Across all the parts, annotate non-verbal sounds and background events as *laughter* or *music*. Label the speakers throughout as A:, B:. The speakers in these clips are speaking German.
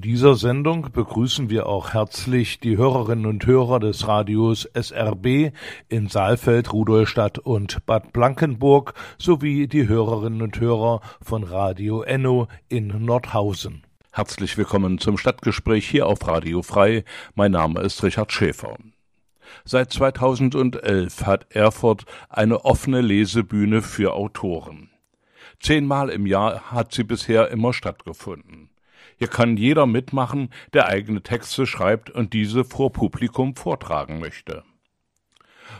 A: Dieser Sendung begrüßen wir auch herzlich die Hörerinnen und Hörer des Radios SRB in Saalfeld, Rudolstadt und Bad Blankenburg sowie die Hörerinnen und Hörer von Radio Enno in Nordhausen. Herzlich willkommen zum Stadtgespräch hier auf Radio Frei. Mein Name ist Richard Schäfer. Seit 2011 hat Erfurt eine offene Lesebühne für Autoren. Zehnmal im Jahr hat sie bisher immer stattgefunden. Hier kann jeder mitmachen, der eigene Texte schreibt und diese vor Publikum vortragen möchte.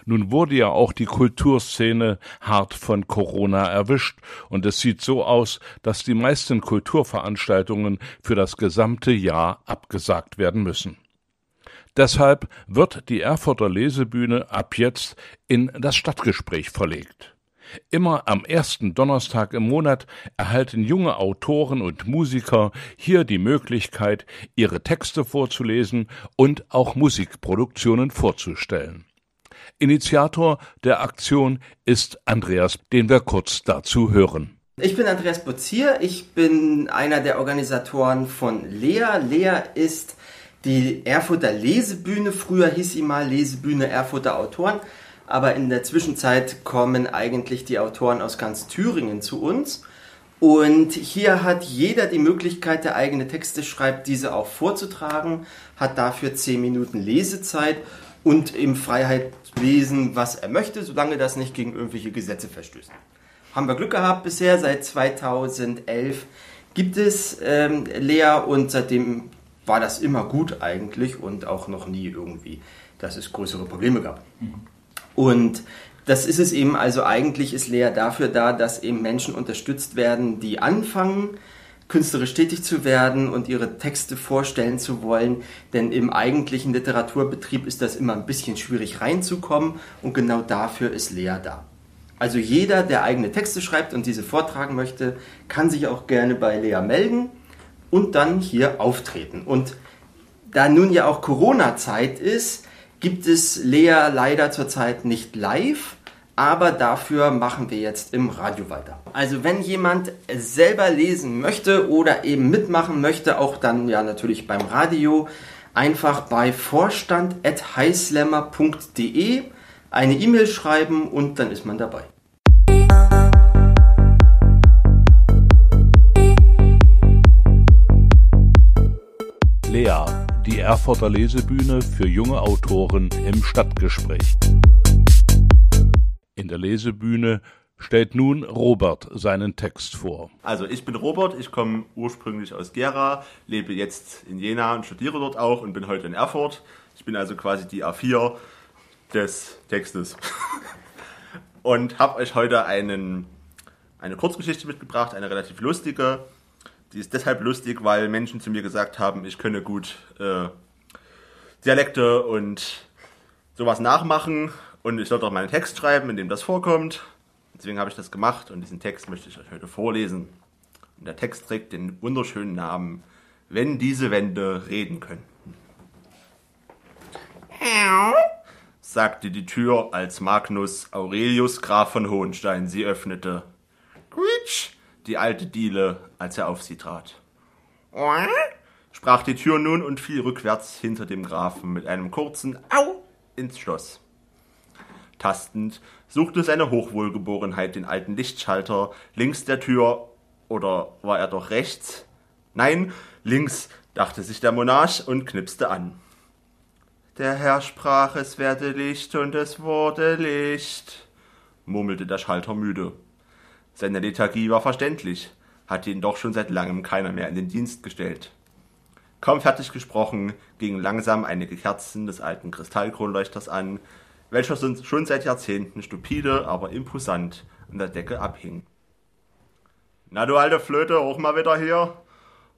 A: Nun wurde ja auch die Kulturszene hart von Corona erwischt und es sieht so aus, dass die meisten Kulturveranstaltungen für das gesamte Jahr abgesagt werden müssen. Deshalb wird die Erfurter Lesebühne ab jetzt in das Stadtgespräch verlegt. Immer am ersten Donnerstag im Monat erhalten junge Autoren und Musiker hier die Möglichkeit, ihre Texte vorzulesen und auch Musikproduktionen vorzustellen. Initiator der Aktion ist Andreas, den wir kurz dazu hören.
B: Ich bin Andreas Bozier, ich bin einer der Organisatoren von Lea. Lea ist die Erfurter Lesebühne, früher hieß sie mal Lesebühne Erfurter Autoren, aber in der Zwischenzeit kommen eigentlich die Autoren aus ganz Thüringen zu uns. Und hier hat jeder die Möglichkeit, der eigene Texte schreibt, diese auch vorzutragen, hat dafür 10 Minuten Lesezeit und im Freiheit lesen, was er möchte, solange das nicht gegen irgendwelche Gesetze verstößt. Haben wir Glück gehabt bisher, seit 2011 gibt es ähm, Lea und seitdem war das immer gut eigentlich und auch noch nie irgendwie, dass es größere Probleme gab. Mhm. Und das ist es eben, also eigentlich ist Lea dafür da, dass eben Menschen unterstützt werden, die anfangen, künstlerisch tätig zu werden und ihre Texte vorstellen zu wollen. Denn im eigentlichen Literaturbetrieb ist das immer ein bisschen schwierig reinzukommen und genau dafür ist Lea da. Also jeder, der eigene Texte schreibt und diese vortragen möchte, kann sich auch gerne bei Lea melden und dann hier auftreten. Und da nun ja auch Corona-Zeit ist, gibt es Lea leider zurzeit nicht live, aber dafür machen wir jetzt im Radio weiter. Also wenn jemand selber lesen möchte oder eben mitmachen möchte, auch dann ja natürlich beim Radio, einfach bei vorstand.highslammer.de eine E-Mail schreiben und dann ist man dabei.
A: Lea, die Erfurter Lesebühne für junge Autoren im Stadtgespräch. In der Lesebühne stellt nun Robert seinen Text vor.
C: Also ich bin Robert, ich komme ursprünglich aus Gera, lebe jetzt in Jena und studiere dort auch und bin heute in Erfurt. Ich bin also quasi die A4 des Textes. *laughs* und habe euch heute einen, eine Kurzgeschichte mitgebracht, eine relativ lustige. Die ist deshalb lustig, weil Menschen zu mir gesagt haben, ich könne gut äh, Dialekte und sowas nachmachen und ich soll doch meinen Text schreiben, in dem das vorkommt. Deswegen habe ich das gemacht und diesen Text möchte ich euch heute vorlesen. Und der Text trägt den wunderschönen Namen Wenn diese Wände reden können. sagte die Tür, als Magnus Aurelius Graf von Hohenstein sie öffnete. Quitsch, die alte Diele, als er auf sie trat. sprach die Tür nun und fiel rückwärts hinter dem Grafen mit einem kurzen Au ins Schloss. Tastend suchte seine Hochwohlgeborenheit den alten Lichtschalter links der Tür, oder war er doch rechts? Nein, links, dachte sich der Monarch und knipste an. Der Herr sprach, es werde Licht und es wurde Licht, murmelte der Schalter müde. Seine Lethargie war verständlich, hatte ihn doch schon seit langem keiner mehr in den Dienst gestellt. Kaum fertig gesprochen, gingen langsam einige Kerzen des alten Kristallkronleuchters an, welcher schon seit Jahrzehnten stupide, aber imposant an der Decke abhing. Na du alte Flöte, auch mal wieder hier?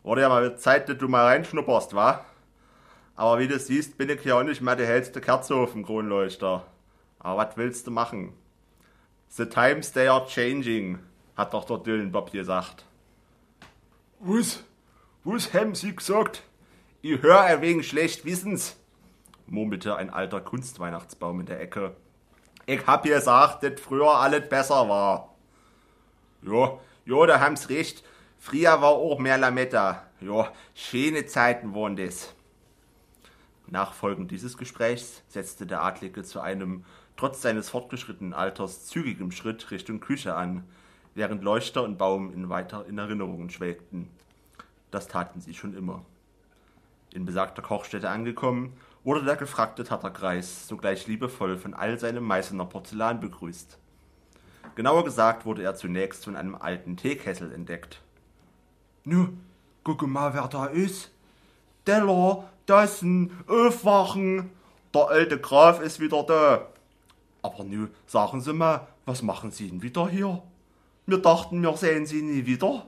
C: Wurde ja mal Zeit, dass du mal reinschnupperst, wa? Aber wie du siehst, bin ich ja auch nicht mehr die hellste Kerze auf dem Kronleuchter. Aber was willst du machen? The times they are changing, hat doch der Dylan Bob gesagt. Was? Was haben Sie gesagt? Ich hör ein wenig schlecht Wissens, murmelte ein alter Kunstweihnachtsbaum in der Ecke. Ich hab gesagt, dass früher alles besser war. Ja, ja, da haben's recht. Früher war auch mehr Lametta. Ja, schöne Zeiten waren das. Nach Folgen dieses Gesprächs setzte der Adlige zu einem, trotz seines fortgeschrittenen Alters, zügigem Schritt Richtung Küche an, während Leuchter und Baum in weiter in Erinnerungen schwelgten. Das taten sie schon immer. In besagter Kochstätte angekommen, wurde der gefragte Tatterkreis sogleich liebevoll von all seinem Meißener Porzellan begrüßt. Genauer gesagt wurde er zunächst von einem alten Teekessel entdeckt. Nu, guck mal, wer da ist. Deller, Dassen, aufwachen. Der alte Graf ist wieder da. Aber nu, sagen Sie mal, was machen Sie denn wieder hier? Wir dachten, wir sehen Sie nie wieder.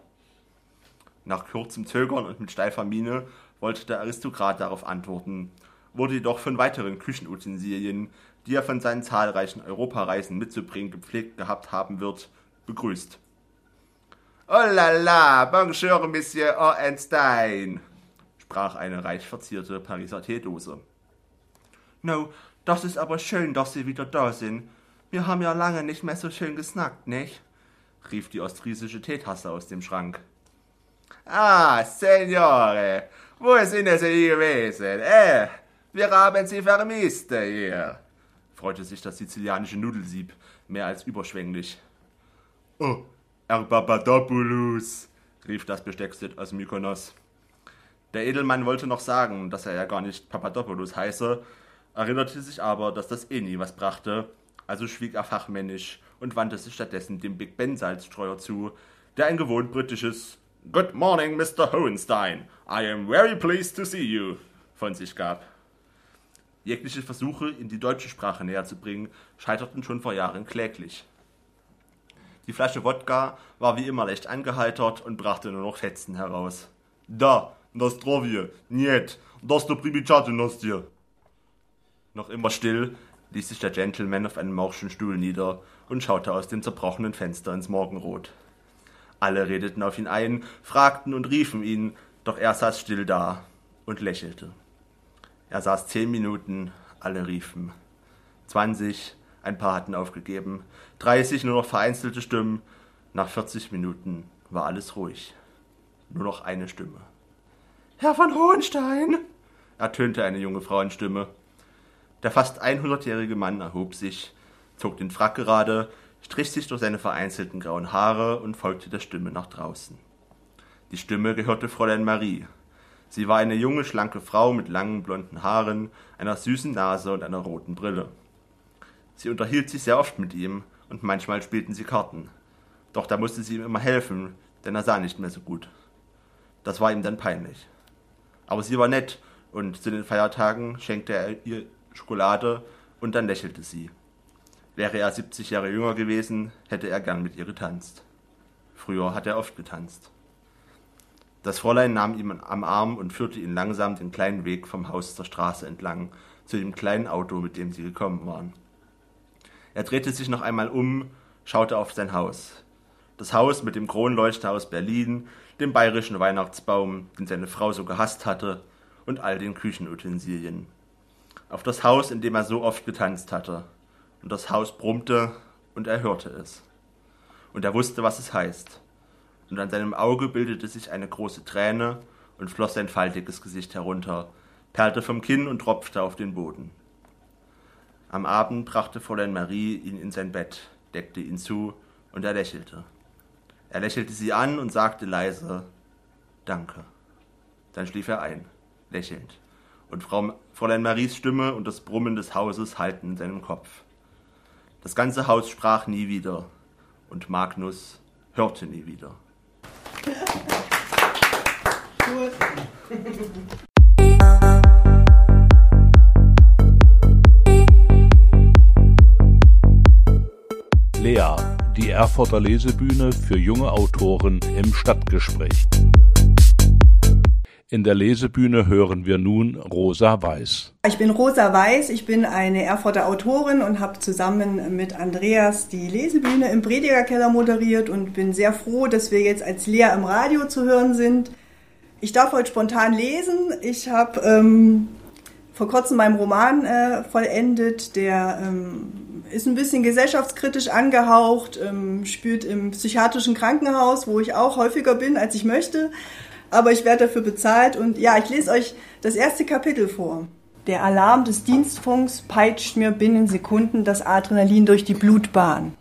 C: Nach kurzem Zögern und mit steifer Miene wollte der Aristokrat darauf antworten, wurde jedoch von weiteren Küchenutensilien, die er von seinen zahlreichen Europareisen mitzubringen gepflegt gehabt haben wird, begrüßt. Oh la la, bonjour, Monsieur Ornstein, sprach eine reich verzierte Pariser Teedose. No, das ist aber schön, dass Sie wieder da sind. Wir haben ja lange nicht mehr so schön gesnackt, nicht? Rief die ostfriesische Teetasse aus dem Schrank. Ah, Signore, wo sind Sie gewesen? Eh, wir haben Sie vermisst hier, freute sich das sizilianische Nudelsieb mehr als überschwänglich. Oh, Herr Papadopoulos, rief das Besteckset aus Mykonos. Der Edelmann wollte noch sagen, dass er ja gar nicht Papadopoulos heiße, erinnerte sich aber, dass das eh nie was brachte, also schwieg er fachmännisch und wandte sich stattdessen dem Big Ben Salzstreuer zu, der ein gewohnt britisches Good morning, Mr. Hohenstein. I am very pleased to see you von sich gab. Jegliche Versuche, in die deutsche Sprache näher zu bringen, scheiterten schon vor Jahren kläglich. Die Flasche Wodka war wie immer leicht angeheitert und brachte nur noch Fetzen heraus. Da, das Zdrowie, niet, das dir. Noch immer still ließ sich der Gentleman auf einem morschen Stuhl nieder und schaute aus dem zerbrochenen Fenster ins Morgenrot. Alle redeten auf ihn ein, fragten und riefen ihn, doch er saß still da und lächelte. Er saß zehn Minuten, alle riefen. Zwanzig, ein paar hatten aufgegeben, dreißig nur noch vereinzelte Stimmen. Nach vierzig Minuten war alles ruhig. Nur noch eine Stimme. Herr von Hohenstein, ertönte eine junge Frauenstimme. Der fast einhundertjährige Mann erhob sich, zog den Frack gerade, strich sich durch seine vereinzelten grauen Haare und folgte der Stimme nach draußen. Die Stimme gehörte Fräulein Marie. Sie war eine junge, schlanke Frau mit langen blonden Haaren, einer süßen Nase und einer roten Brille. Sie unterhielt sich sehr oft mit ihm, und manchmal spielten sie Karten. Doch da musste sie ihm immer helfen, denn er sah nicht mehr so gut. Das war ihm dann peinlich. Aber sie war nett, und zu den Feiertagen schenkte er ihr Schokolade, und dann lächelte sie. Wäre er 70 Jahre jünger gewesen, hätte er gern mit ihr getanzt. Früher hat er oft getanzt. Das Fräulein nahm ihn am Arm und führte ihn langsam den kleinen Weg vom Haus zur Straße entlang, zu dem kleinen Auto, mit dem sie gekommen waren. Er drehte sich noch einmal um, schaute auf sein Haus. Das Haus mit dem Kronleuchter aus Berlin, dem bayerischen Weihnachtsbaum, den seine Frau so gehasst hatte, und all den Küchenutensilien. Auf das Haus, in dem er so oft getanzt hatte. Und das Haus brummte, und er hörte es. Und er wusste, was es heißt. Und an seinem Auge bildete sich eine große Träne und floss sein faltiges Gesicht herunter, perlte vom Kinn und tropfte auf den Boden. Am Abend brachte Fräulein Marie ihn in sein Bett, deckte ihn zu, und er lächelte. Er lächelte sie an und sagte leise Danke. Dann schlief er ein, lächelnd, und Frau, Fräulein Maries Stimme und das Brummen des Hauses hallten in seinem Kopf. Das ganze Haus sprach nie wieder, und Magnus hörte nie wieder.
A: Lea, die Erfurter Lesebühne für junge Autoren im Stadtgespräch. In der Lesebühne hören wir nun Rosa Weiß.
D: Ich bin Rosa Weiß, ich bin eine Erfurter Autorin und habe zusammen mit Andreas die Lesebühne im Predigerkeller moderiert und bin sehr froh, dass wir jetzt als Lea im Radio zu hören sind. Ich darf heute spontan lesen. Ich habe ähm, vor kurzem meinen Roman äh, vollendet, der ähm, ist ein bisschen gesellschaftskritisch angehaucht, ähm, spielt im psychiatrischen Krankenhaus, wo ich auch häufiger bin, als ich möchte aber ich werde dafür bezahlt. Und ja, ich lese euch das erste Kapitel vor. Der Alarm des Dienstfunks peitscht mir binnen Sekunden das Adrenalin durch die Blutbahn.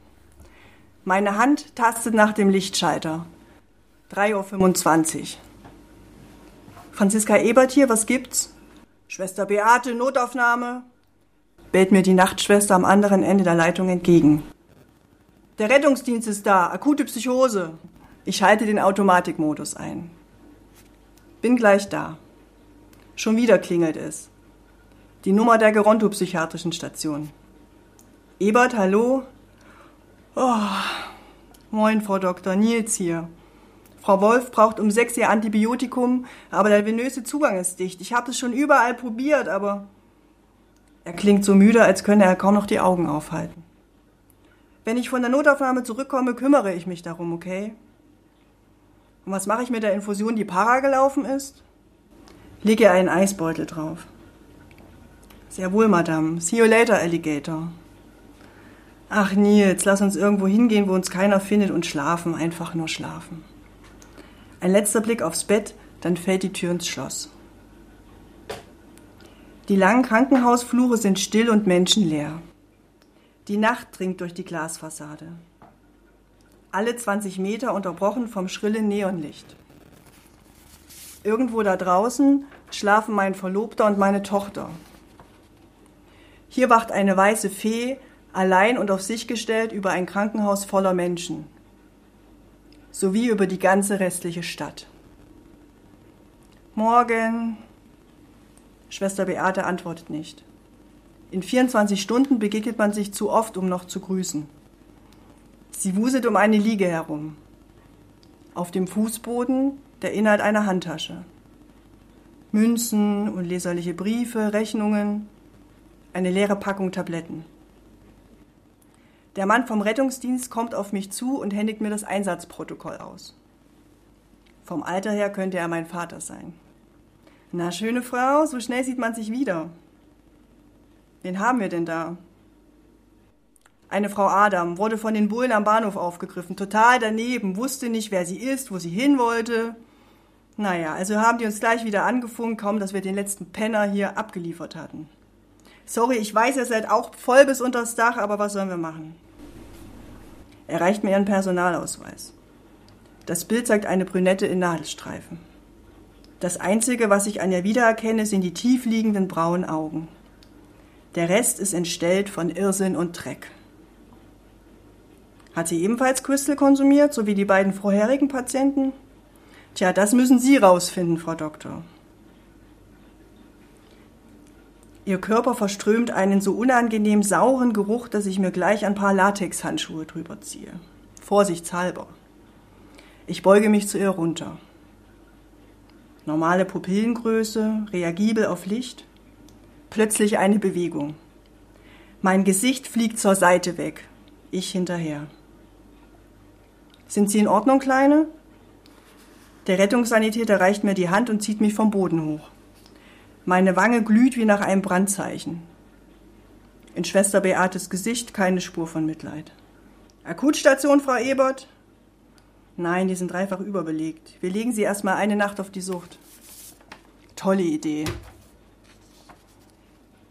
D: Meine Hand tastet nach dem Lichtschalter. 3.25 Uhr. Franziska Ebert hier, was gibt's? Schwester Beate, Notaufnahme. Bellt mir die Nachtschwester am anderen Ende der Leitung entgegen. Der Rettungsdienst ist da, akute Psychose. Ich schalte den Automatikmodus ein. Bin gleich da. Schon wieder klingelt es. Die Nummer der Gerontopsychiatrischen Station. Ebert, hallo? Oh, moin, Frau Dr. Nils hier. Frau Wolf braucht um sechs ihr Antibiotikum, aber der venöse Zugang ist dicht. Ich habe es schon überall probiert, aber er klingt so müde, als könne er kaum noch die Augen aufhalten. Wenn ich von der Notaufnahme zurückkomme, kümmere ich mich darum, okay? Und was mache ich mit der Infusion, die para gelaufen ist? Lege einen Eisbeutel drauf. Sehr wohl, Madame. See you later, Alligator. Ach, Nils, lass uns irgendwo hingehen, wo uns keiner findet und schlafen, einfach nur schlafen. Ein letzter Blick aufs Bett, dann fällt die Tür ins Schloss. Die langen Krankenhausflure sind still und menschenleer. Die Nacht dringt durch die Glasfassade alle 20 Meter unterbrochen vom schrillen Neonlicht. Irgendwo da draußen schlafen mein Verlobter und meine Tochter. Hier wacht eine weiße Fee, allein und auf sich gestellt, über ein Krankenhaus voller Menschen, sowie über die ganze restliche Stadt. Morgen. Schwester Beate antwortet nicht. In 24 Stunden begegnet man sich zu oft, um noch zu grüßen. Sie wuselt um eine Liege herum. Auf dem Fußboden der Inhalt einer Handtasche. Münzen und leserliche Briefe, Rechnungen, eine leere Packung Tabletten. Der Mann vom Rettungsdienst kommt auf mich zu und händigt mir das Einsatzprotokoll aus. Vom Alter her könnte er mein Vater sein. Na, schöne Frau, so schnell sieht man sich wieder. Wen haben wir denn da? Eine Frau Adam wurde von den Bullen am Bahnhof aufgegriffen, total daneben, wusste nicht, wer sie ist, wo sie hin wollte. Naja, also haben die uns gleich wieder angefunkt, kaum dass wir den letzten Penner hier abgeliefert hatten. Sorry, ich weiß, ihr seid auch voll bis unters Dach, aber was sollen wir machen? Er reicht mir ihren Personalausweis. Das Bild zeigt eine Brünette in Nadelstreifen. Das Einzige, was ich an ihr wiedererkenne, sind die tiefliegenden braunen Augen. Der Rest ist entstellt von Irrsinn und Dreck. Hat sie ebenfalls Crystal konsumiert, so wie die beiden vorherigen Patienten? Tja, das müssen Sie rausfinden, Frau Doktor. Ihr Körper verströmt einen so unangenehm sauren Geruch, dass ich mir gleich ein paar Latexhandschuhe drüber ziehe. Vorsichtshalber. Ich beuge mich zu ihr runter. Normale Pupillengröße, reagibel auf Licht. Plötzlich eine Bewegung. Mein Gesicht fliegt zur Seite weg. Ich hinterher. Sind Sie in Ordnung, Kleine? Der Rettungssanitäter reicht mir die Hand und zieht mich vom Boden hoch. Meine Wange glüht wie nach einem Brandzeichen. In Schwester Beates Gesicht keine Spur von Mitleid. Akutstation, Frau Ebert? Nein, die sind dreifach überbelegt. Wir legen sie erstmal eine Nacht auf die Sucht. Tolle Idee.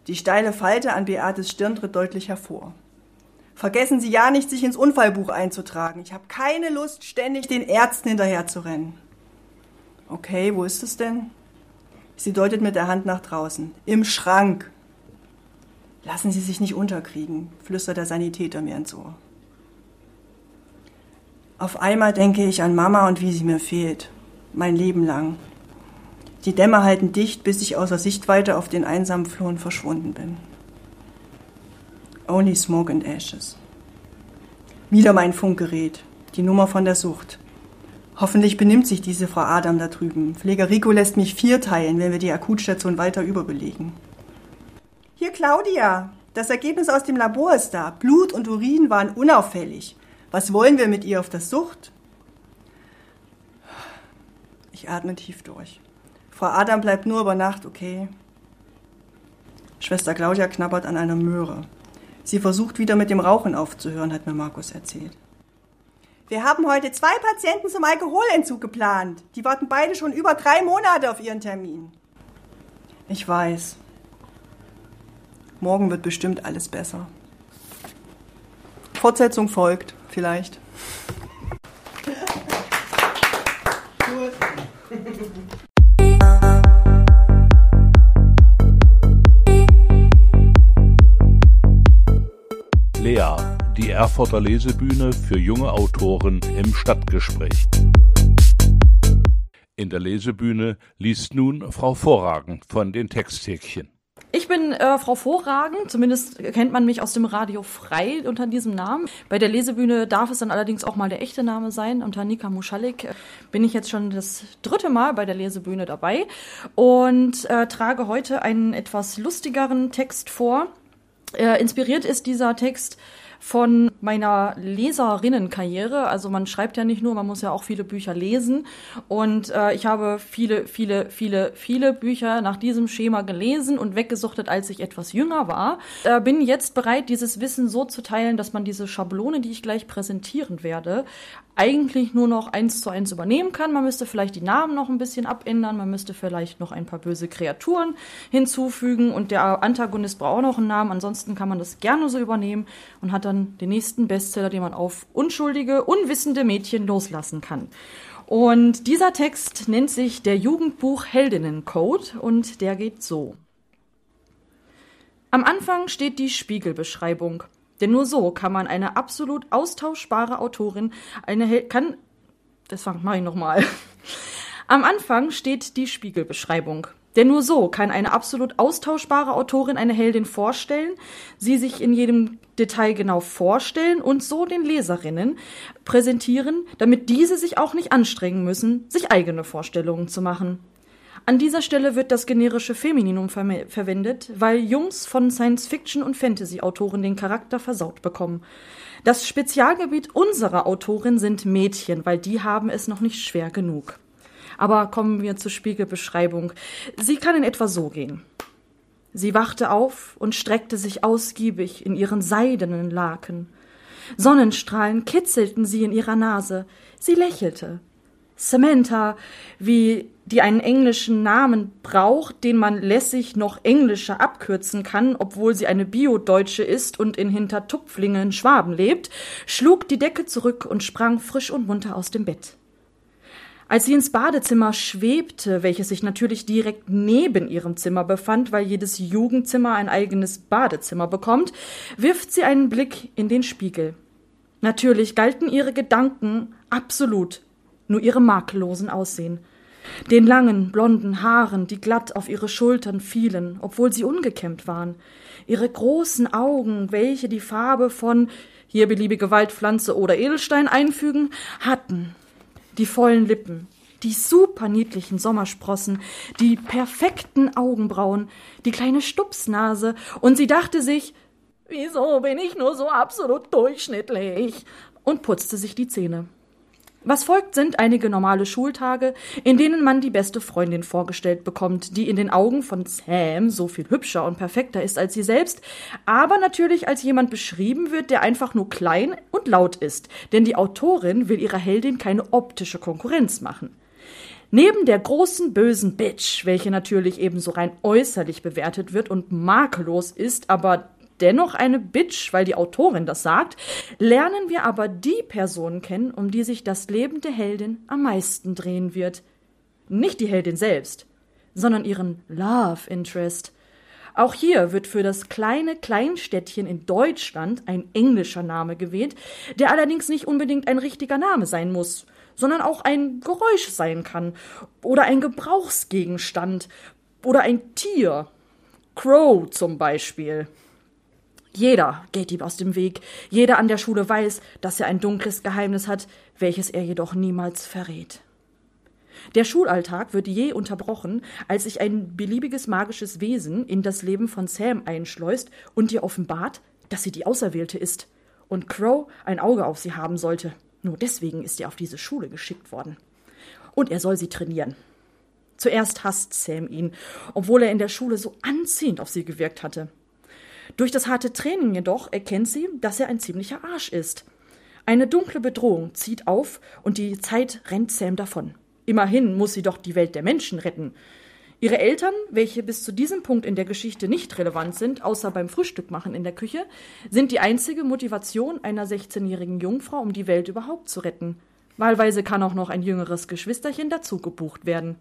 D: Die steile Falte an Beates Stirn tritt deutlich hervor. Vergessen Sie ja nicht, sich ins Unfallbuch einzutragen. Ich habe keine Lust, ständig den Ärzten hinterher zu rennen. Okay, wo ist es denn? Sie deutet mit der Hand nach draußen. Im Schrank. Lassen Sie sich nicht unterkriegen, flüstert der Sanitäter mir ins Ohr. Auf einmal denke ich an Mama und wie sie mir fehlt. Mein Leben lang. Die Dämme halten dicht, bis ich außer Sichtweite auf den einsamen Fluren verschwunden bin. Only Smoke and Ashes. Wieder mein Funkgerät, die Nummer von der Sucht. Hoffentlich benimmt sich diese Frau Adam da drüben. Pfleger Rico lässt mich vierteilen, wenn wir die Akutstation weiter überbelegen. Hier, Claudia. Das Ergebnis aus dem Labor ist da. Blut und Urin waren unauffällig. Was wollen wir mit ihr auf der Sucht? Ich atme tief durch. Frau Adam bleibt nur über Nacht, okay? Schwester Claudia knabbert an einer Möhre. Sie versucht wieder mit dem Rauchen aufzuhören, hat mir Markus erzählt. Wir haben heute zwei Patienten zum Alkoholentzug geplant. Die warten beide schon über drei Monate auf ihren Termin. Ich weiß. Morgen wird bestimmt alles besser. Fortsetzung folgt, vielleicht.
A: Lea, die Erfurter Lesebühne für junge Autoren im Stadtgespräch. In der Lesebühne liest nun Frau Vorragen von den Texthäkchen.
E: Ich bin äh, Frau Vorragen, zumindest kennt man mich aus dem Radio frei unter diesem Namen. Bei der Lesebühne darf es dann allerdings auch mal der echte Name sein. Unter Nika Muschalik äh, bin ich jetzt schon das dritte Mal bei der Lesebühne dabei und äh, trage heute einen etwas lustigeren Text vor. Äh, inspiriert ist dieser Text von meiner Leserinnenkarriere. Also man schreibt ja nicht nur, man muss ja auch viele Bücher lesen. Und äh, ich habe viele, viele, viele, viele Bücher nach diesem Schema gelesen und weggesuchtet, als ich etwas jünger war. Äh, bin jetzt bereit, dieses Wissen so zu teilen, dass man diese Schablone, die ich gleich präsentieren werde, eigentlich nur noch eins zu eins übernehmen kann. Man müsste vielleicht die Namen noch ein bisschen abändern, man müsste vielleicht noch ein paar böse Kreaturen hinzufügen und der Antagonist braucht auch noch einen Namen. Ansonsten kann man das gerne so übernehmen und hat dann den nächsten Bestseller, den man auf unschuldige, unwissende Mädchen loslassen kann. Und dieser Text nennt sich der Jugendbuch Heldinnencode und der geht so. Am Anfang steht die Spiegelbeschreibung. Denn nur so kann man eine absolut austauschbare Autorin, eine Hel kann, das mache ich nochmal. Am Anfang steht die Spiegelbeschreibung. Denn nur so kann eine absolut austauschbare Autorin eine Heldin vorstellen, sie sich in jedem Detail genau vorstellen und so den Leserinnen präsentieren, damit diese sich auch nicht anstrengen müssen, sich eigene Vorstellungen zu machen. An dieser Stelle wird das generische Femininum ver verwendet, weil Jungs von Science-Fiction- und Fantasy-Autoren den Charakter versaut bekommen. Das Spezialgebiet unserer Autorin sind Mädchen, weil die haben es noch nicht schwer genug. Aber kommen wir zur Spiegelbeschreibung. Sie kann in etwa so gehen. Sie wachte auf und streckte sich ausgiebig in ihren seidenen Laken. Sonnenstrahlen kitzelten sie in ihrer Nase. Sie lächelte. Samantha, wie die einen englischen Namen braucht, den man lässig noch englischer abkürzen kann, obwohl sie eine Bio-Deutsche ist und in Hintertupflingen in Schwaben lebt, schlug die Decke zurück und sprang frisch und munter aus dem Bett. Als sie ins Badezimmer schwebte, welches sich natürlich direkt neben ihrem Zimmer befand, weil jedes Jugendzimmer ein eigenes Badezimmer bekommt, wirft sie einen Blick in den Spiegel. Natürlich galten ihre Gedanken absolut nur ihrem makellosen Aussehen den langen, blonden Haaren, die glatt auf ihre Schultern fielen, obwohl sie ungekämmt waren, ihre großen Augen, welche die Farbe von hier beliebige Waldpflanze oder Edelstein einfügen, hatten, die vollen Lippen, die super niedlichen Sommersprossen, die perfekten Augenbrauen, die kleine Stupsnase, und sie dachte sich, wieso bin ich nur so absolut durchschnittlich? und putzte sich die Zähne. Was folgt, sind einige normale Schultage, in denen man die beste Freundin vorgestellt bekommt, die in den Augen von Sam so viel hübscher und perfekter ist als sie selbst, aber natürlich als jemand beschrieben wird, der einfach nur klein und laut ist, denn die Autorin will ihrer Heldin keine optische Konkurrenz machen. Neben der großen bösen Bitch, welche natürlich ebenso rein äußerlich bewertet wird und makellos ist, aber dennoch eine Bitch, weil die Autorin das sagt, lernen wir aber die Person kennen, um die sich das Leben der Heldin am meisten drehen wird. Nicht die Heldin selbst, sondern ihren Love Interest. Auch hier wird für das kleine Kleinstädtchen in Deutschland ein englischer Name gewählt, der allerdings nicht unbedingt ein richtiger Name sein muss, sondern auch ein Geräusch sein kann oder ein Gebrauchsgegenstand oder ein Tier. Crow zum Beispiel. Jeder geht ihm aus dem Weg. Jeder an der Schule weiß, dass er ein dunkles Geheimnis hat, welches er jedoch niemals verrät. Der Schulalltag wird je unterbrochen, als sich ein beliebiges magisches Wesen in das Leben von Sam einschleust und ihr offenbart, dass sie die Auserwählte ist und Crow ein Auge auf sie haben sollte. Nur deswegen ist er auf diese Schule geschickt worden. Und er soll sie trainieren. Zuerst hasst Sam ihn, obwohl er in der Schule so anziehend auf sie gewirkt hatte. Durch das harte Training jedoch erkennt sie, dass er ein ziemlicher Arsch ist. Eine dunkle Bedrohung zieht auf und die Zeit rennt Sam davon. Immerhin muss sie doch die Welt der Menschen retten. Ihre Eltern, welche bis zu diesem Punkt in der Geschichte nicht relevant sind, außer beim Frühstück machen in der Küche, sind die einzige Motivation einer 16-jährigen Jungfrau, um die Welt überhaupt zu retten. Wahlweise kann auch noch ein jüngeres Geschwisterchen dazu gebucht werden.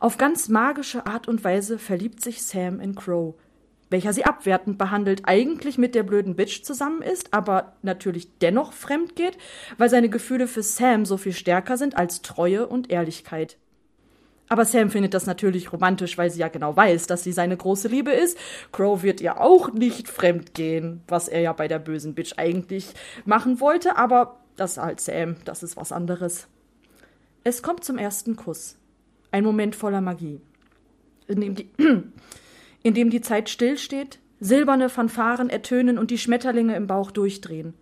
E: Auf ganz magische Art und Weise verliebt sich Sam in Crow, welcher sie abwertend behandelt, eigentlich mit der blöden Bitch zusammen ist, aber natürlich dennoch fremd geht, weil seine Gefühle für Sam so viel stärker sind als Treue und Ehrlichkeit. Aber Sam findet das natürlich romantisch, weil sie ja genau weiß, dass sie seine große Liebe ist. Crow wird ihr auch nicht fremd gehen, was er ja bei der bösen Bitch eigentlich machen wollte, aber das ist halt Sam, das ist was anderes. Es kommt zum ersten Kuss. Ein Moment voller Magie. In dem die, in dem die Zeit stillsteht, silberne Fanfaren ertönen und die Schmetterlinge im Bauch durchdrehen.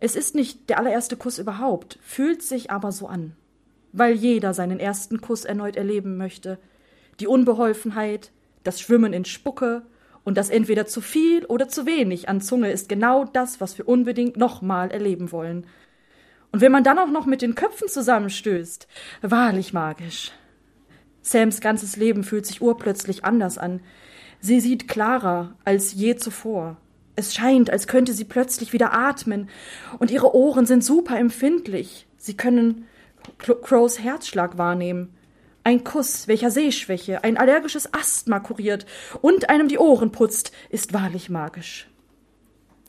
E: Es ist nicht der allererste Kuss überhaupt, fühlt sich aber so an weil jeder seinen ersten Kuss erneut erleben möchte. Die Unbeholfenheit, das Schwimmen in Spucke und das entweder zu viel oder zu wenig an Zunge ist genau das, was wir unbedingt nochmal erleben wollen. Und wenn man dann auch noch mit den Köpfen zusammenstößt, wahrlich magisch. Sams ganzes Leben fühlt sich urplötzlich anders an. Sie sieht klarer als je zuvor. Es scheint, als könnte sie plötzlich wieder atmen, und ihre Ohren sind super empfindlich. Sie können Crows Herzschlag wahrnehmen. Ein Kuss, welcher Sehschwäche, ein allergisches Asthma kuriert und einem die Ohren putzt, ist wahrlich magisch.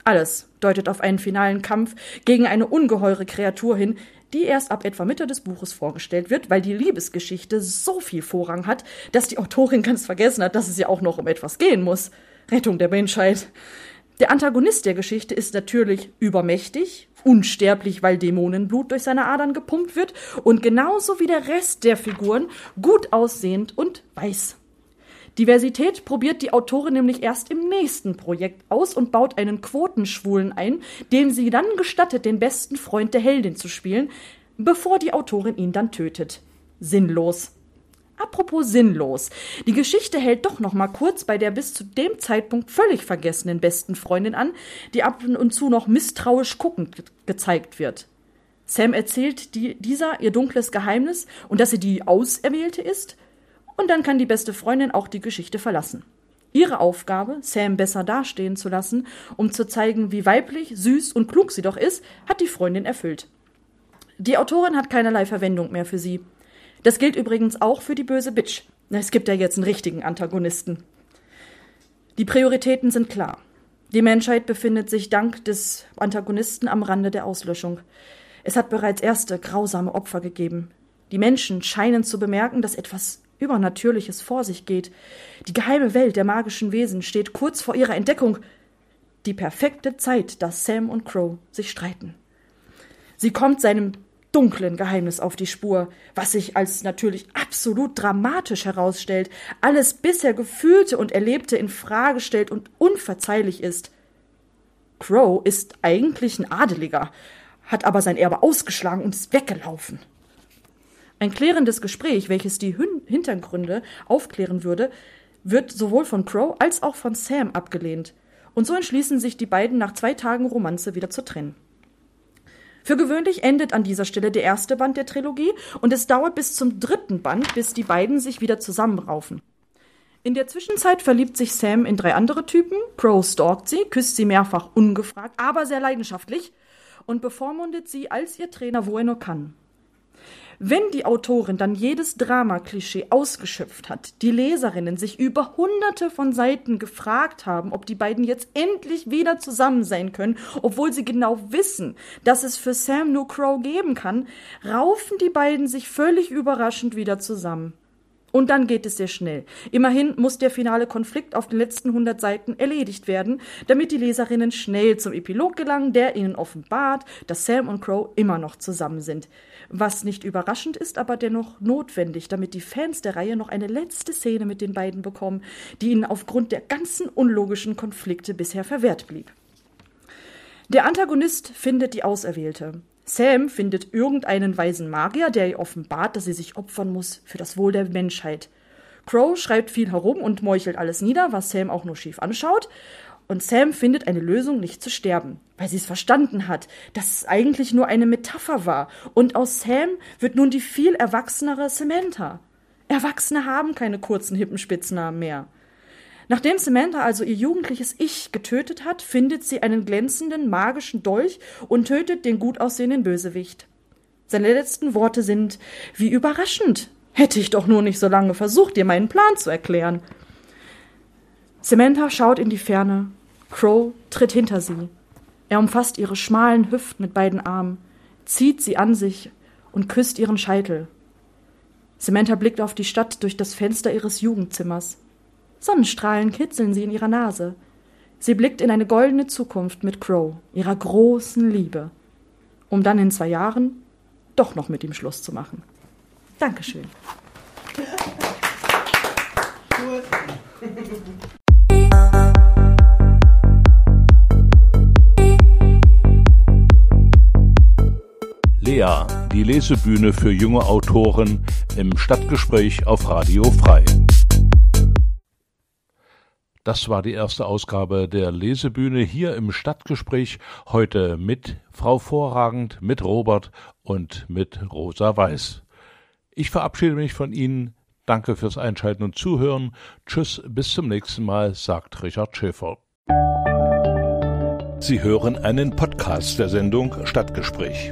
E: Alles deutet auf einen finalen Kampf gegen eine ungeheure Kreatur hin, die erst ab etwa Mitte des Buches vorgestellt wird, weil die Liebesgeschichte so viel Vorrang hat, dass die Autorin ganz vergessen hat, dass es ja auch noch um etwas gehen muss. Rettung der Menschheit. Der Antagonist der Geschichte ist natürlich übermächtig, unsterblich, weil Dämonenblut durch seine Adern gepumpt wird und genauso wie der Rest der Figuren gut aussehend und weiß. Diversität probiert die Autorin nämlich erst im nächsten Projekt aus und baut einen Quotenschwulen ein, dem sie dann gestattet, den besten Freund der Heldin zu spielen, bevor die Autorin ihn dann tötet. Sinnlos. Apropos sinnlos. Die Geschichte hält doch noch mal kurz bei der bis zu dem Zeitpunkt völlig vergessenen besten Freundin an, die ab und zu noch misstrauisch guckend gezeigt wird. Sam erzählt die, dieser ihr dunkles Geheimnis und dass sie die Auserwählte ist, und dann kann die beste Freundin auch die Geschichte verlassen. Ihre Aufgabe, Sam besser dastehen zu lassen, um zu zeigen, wie weiblich, süß und klug sie doch ist, hat die Freundin erfüllt. Die Autorin hat keinerlei Verwendung mehr für sie. Das gilt übrigens auch für die böse Bitch. Es gibt ja jetzt einen richtigen Antagonisten. Die Prioritäten sind klar. Die Menschheit befindet sich dank des Antagonisten am Rande der Auslöschung. Es hat bereits erste grausame Opfer gegeben. Die Menschen scheinen zu bemerken, dass etwas Übernatürliches vor sich geht. Die geheime Welt der magischen Wesen steht kurz vor ihrer Entdeckung. Die perfekte Zeit, dass Sam und Crow sich streiten. Sie kommt seinem dunklen Geheimnis auf die Spur, was sich als natürlich absolut dramatisch herausstellt, alles bisher Gefühlte und Erlebte in Frage stellt und unverzeihlich ist. Crow ist eigentlich ein Adeliger, hat aber sein Erbe ausgeschlagen und ist weggelaufen. Ein klärendes Gespräch, welches die Hintergründe aufklären würde, wird sowohl von Crow als auch von Sam abgelehnt. Und so entschließen sich die beiden nach zwei Tagen Romanze wieder zu trennen. Für gewöhnlich endet an dieser Stelle der erste Band der Trilogie und es dauert bis zum dritten Band, bis die beiden sich wieder zusammenraufen. In der Zwischenzeit verliebt sich Sam in drei andere Typen. Crow stalkt sie, küsst sie mehrfach ungefragt, aber sehr leidenschaftlich und bevormundet sie als ihr Trainer, wo er nur kann. Wenn die Autorin dann jedes Drama-Klischee ausgeschöpft hat, die Leserinnen sich über hunderte von Seiten gefragt haben, ob die beiden jetzt endlich wieder zusammen sein können, obwohl sie genau wissen, dass es für Sam nur Crow geben kann, raufen die beiden sich völlig überraschend wieder zusammen. Und dann geht es sehr schnell. Immerhin muss der finale Konflikt auf den letzten 100 Seiten erledigt werden, damit die Leserinnen schnell zum Epilog gelangen, der ihnen offenbart, dass Sam und Crow immer noch zusammen sind. Was nicht überraschend ist, aber dennoch notwendig, damit die Fans der Reihe noch eine letzte Szene mit den beiden bekommen, die ihnen aufgrund der ganzen unlogischen Konflikte bisher verwehrt blieb. Der Antagonist findet die Auserwählte. Sam findet irgendeinen weisen Magier, der ihr offenbart, dass sie sich opfern muss für das Wohl der Menschheit. Crow schreibt viel herum und meuchelt alles nieder, was Sam auch nur schief anschaut. Und Sam findet eine Lösung, nicht zu sterben, weil sie es verstanden hat, dass es eigentlich nur eine Metapher war. Und aus Sam wird nun die viel erwachsenere Samantha. Erwachsene haben keine kurzen, hippen Spitznamen mehr. Nachdem Samantha also ihr jugendliches Ich getötet hat, findet sie einen glänzenden, magischen Dolch und tötet den gut aussehenden Bösewicht. Seine letzten Worte sind Wie überraschend. Hätte ich doch nur nicht so lange versucht, dir meinen Plan zu erklären. Samantha schaut in die Ferne. Crow tritt hinter sie. Er umfasst ihre schmalen Hüften mit beiden Armen, zieht sie an sich und küsst ihren Scheitel. Samantha blickt auf die Stadt durch das Fenster ihres Jugendzimmers. Sonnenstrahlen kitzeln sie in ihrer Nase. Sie blickt in eine goldene Zukunft mit Crow, ihrer großen Liebe, um dann in zwei Jahren doch noch mit ihm Schluss zu machen. Dankeschön.
A: Lea, die Lesebühne für junge Autoren im Stadtgespräch auf Radio Frei. Das war die erste Ausgabe der Lesebühne hier im Stadtgespräch. Heute mit Frau Vorragend, mit Robert und mit Rosa Weiß. Ich verabschiede mich von Ihnen. Danke fürs Einschalten und Zuhören. Tschüss, bis zum nächsten Mal, sagt Richard Schäfer. Sie hören einen Podcast der Sendung Stadtgespräch.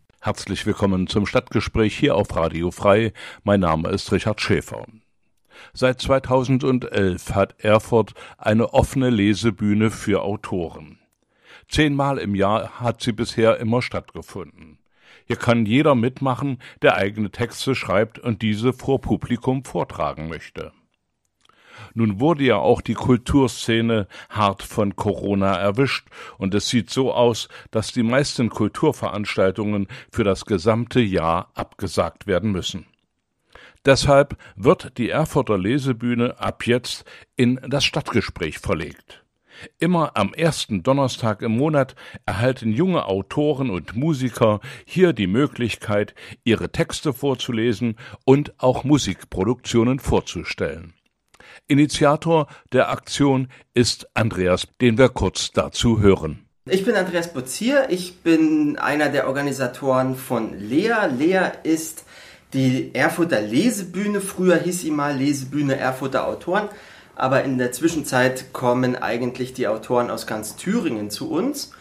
A: Herzlich willkommen zum Stadtgespräch hier auf Radio Frei. Mein Name ist Richard Schäfer. Seit 2011 hat Erfurt eine offene Lesebühne für Autoren. Zehnmal im Jahr hat sie bisher immer stattgefunden. Hier kann jeder mitmachen, der eigene Texte schreibt und diese vor Publikum vortragen möchte. Nun wurde ja auch die Kulturszene hart von Corona erwischt und es sieht so aus, dass die meisten Kulturveranstaltungen für das gesamte Jahr abgesagt werden müssen. Deshalb wird die Erfurter Lesebühne ab jetzt in das Stadtgespräch verlegt. Immer am ersten Donnerstag im Monat erhalten junge Autoren und Musiker hier die Möglichkeit, ihre Texte vorzulesen und auch Musikproduktionen vorzustellen. Initiator der Aktion ist Andreas, den wir kurz dazu hören.
B: Ich bin Andreas Butzier, ich bin einer der Organisatoren von Lea. Lea ist die Erfurter Lesebühne, früher hieß sie mal Lesebühne Erfurter Autoren, aber in der Zwischenzeit kommen eigentlich die Autoren aus ganz Thüringen zu uns.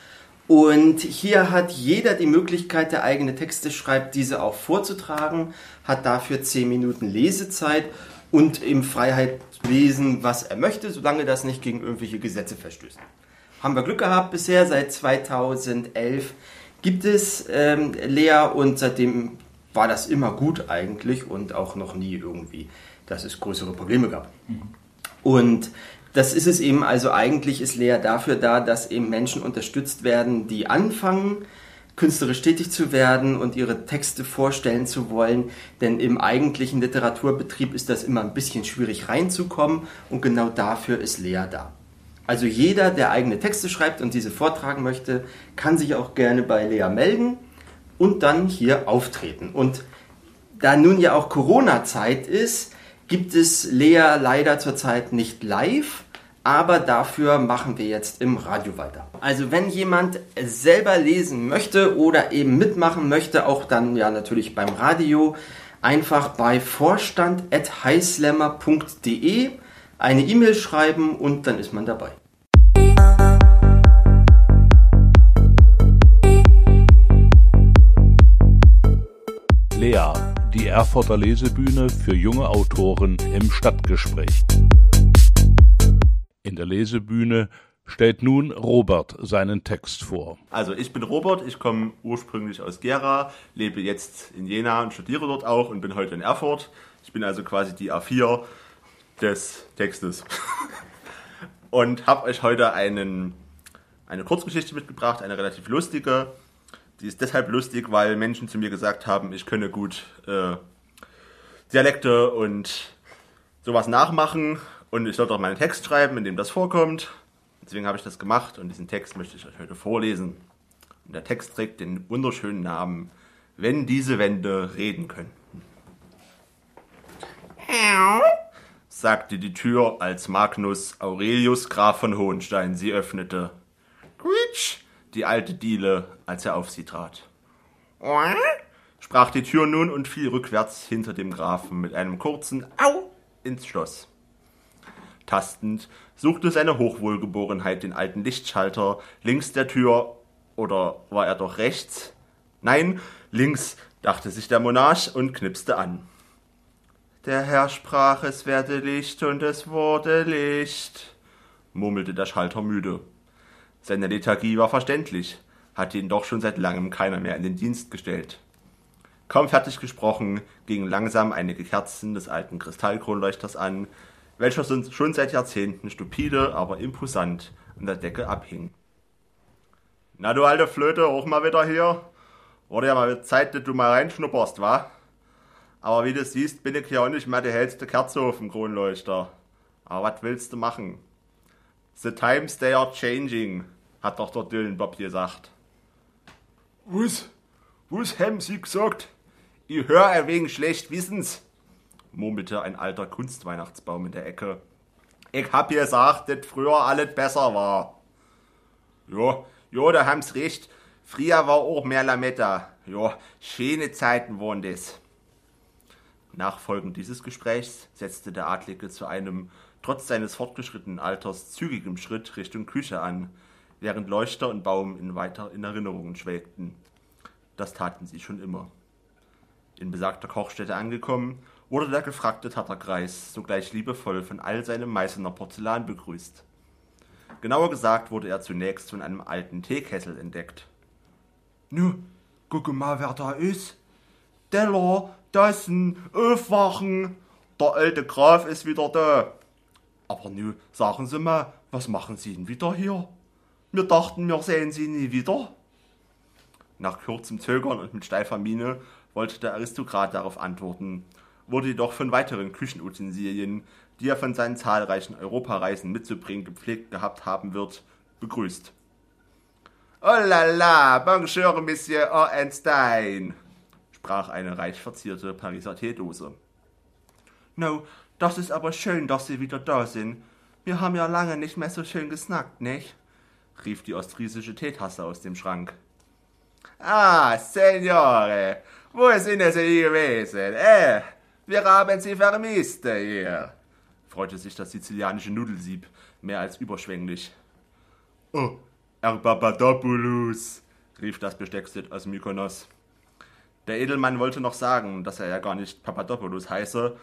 B: Und hier hat jeder die Möglichkeit, der eigene Texte schreibt, diese auch vorzutragen, hat dafür 10 Minuten Lesezeit und im Freiheit lesen, was er möchte, solange das nicht gegen irgendwelche Gesetze verstößt. Haben wir Glück gehabt bisher, seit 2011 gibt es ähm, Lea und seitdem war das immer gut eigentlich und auch noch nie irgendwie, dass es größere Probleme gab. Mhm. Und das ist es eben, also eigentlich ist Lea dafür da, dass eben Menschen unterstützt werden, die anfangen, künstlerisch tätig zu werden und ihre Texte vorstellen zu wollen, denn im eigentlichen Literaturbetrieb ist das immer ein bisschen schwierig reinzukommen und genau dafür ist Lea da. Also jeder, der eigene Texte schreibt und diese vortragen möchte, kann sich auch gerne bei Lea melden und dann hier auftreten. Und da nun ja auch Corona-Zeit ist, gibt es Lea leider zurzeit nicht live, aber dafür machen wir jetzt im Radio weiter. Also wenn jemand selber lesen möchte oder eben mitmachen möchte, auch dann ja natürlich beim Radio, einfach bei vorstand.highslammer.de eine E-Mail schreiben und dann ist man dabei.
A: Lea, die Erfurter Lesebühne für junge Autoren im Stadtgespräch. In der Lesebühne stellt nun Robert seinen Text vor.
C: Also ich bin Robert, ich komme ursprünglich aus Gera, lebe jetzt in Jena und studiere dort auch und bin heute in Erfurt. Ich bin also quasi die A4 des Textes. *laughs* und habe euch heute einen, eine Kurzgeschichte mitgebracht, eine relativ lustige. Die ist deshalb lustig, weil Menschen zu mir gesagt haben, ich könne gut äh, Dialekte und sowas nachmachen und ich sollte auch meinen Text schreiben, in dem das vorkommt. Deswegen habe ich das gemacht und diesen Text möchte ich euch heute vorlesen. Und der Text trägt den wunderschönen Namen Wenn diese Wände reden könnten. sagte die Tür, als Magnus Aurelius Graf von Hohenstein sie öffnete. Quitsch, die alte Diele, als er auf sie trat. sprach die Tür nun und fiel rückwärts hinter dem Grafen mit einem kurzen Au ins Schloss. Tastend suchte seine Hochwohlgeborenheit den alten Lichtschalter links der Tür, oder war er doch rechts? Nein, links, dachte sich der Monarch und knipste an. Der Herr sprach, es werde Licht und es wurde Licht, murmelte der Schalter müde. Seine Lethargie war verständlich, hatte ihn doch schon seit langem keiner mehr in den Dienst gestellt. Kaum fertig gesprochen, gingen langsam einige Kerzen des alten Kristallkronleuchters an, welcher schon seit Jahrzehnten stupide, aber imposant an der Decke abhing. Na du alte Flöte, auch mal wieder hier? Wurde ja mal Zeit, dass du mal reinschnupperst, wa? Aber wie du siehst, bin ich ja auch nicht mehr die hellste Kerze auf dem Kronleuchter. Aber was willst du machen? The times they are changing, hat doch der Dylan Bob gesagt. Was? Was haben Sie gesagt? Ich hör ein wenig schlecht Wissens, murmelte ein alter Kunstweihnachtsbaum in der Ecke. Ich hab gesagt, dass früher alles besser war. Jo, jo, da haben's recht. Früher war auch mehr Lametta. Jo, schöne Zeiten waren das. Nach Folgen dieses Gesprächs setzte der Adlige zu einem trotz seines fortgeschrittenen Alters zügigem Schritt Richtung Küche an, während Leuchter und Baum in weiter in Erinnerungen schwelgten. Das taten sie schon immer. In besagter Kochstätte angekommen, wurde der gefragte Tatterkreis sogleich liebevoll von all seinem Meißener Porzellan begrüßt. Genauer gesagt wurde er zunächst von einem alten Teekessel entdeckt. Nu, guck mal, wer da ist. Deller, Tassen, aufwachen. Der alte Graf ist wieder da. Aber nu, sagen Sie mal, was machen Sie denn wieder hier? Wir dachten, wir sehen Sie nie wieder. Nach kurzem Zögern und mit steifer Miene wollte der Aristokrat darauf antworten, wurde jedoch von weiteren Küchenutensilien, die er von seinen zahlreichen Europareisen mitzubringen gepflegt gehabt haben wird, begrüßt. Oh la la, bonjour, Monsieur Ornstein, sprach eine reich verzierte Pariser Teedose. No, das ist aber schön, dass Sie wieder da sind. Wir haben ja lange nicht mehr so schön gesnackt, nicht? rief die ostfriesische Teetasse aus dem Schrank. Ah, Signore, wo sind Sie gewesen? Eh, wir haben Sie vermisst hier, freute sich das sizilianische Nudelsieb mehr als überschwänglich. Oh, Herr Papadopoulos, rief das Besteckset aus Mykonos. Der Edelmann wollte noch sagen, dass er ja gar nicht Papadopoulos heiße,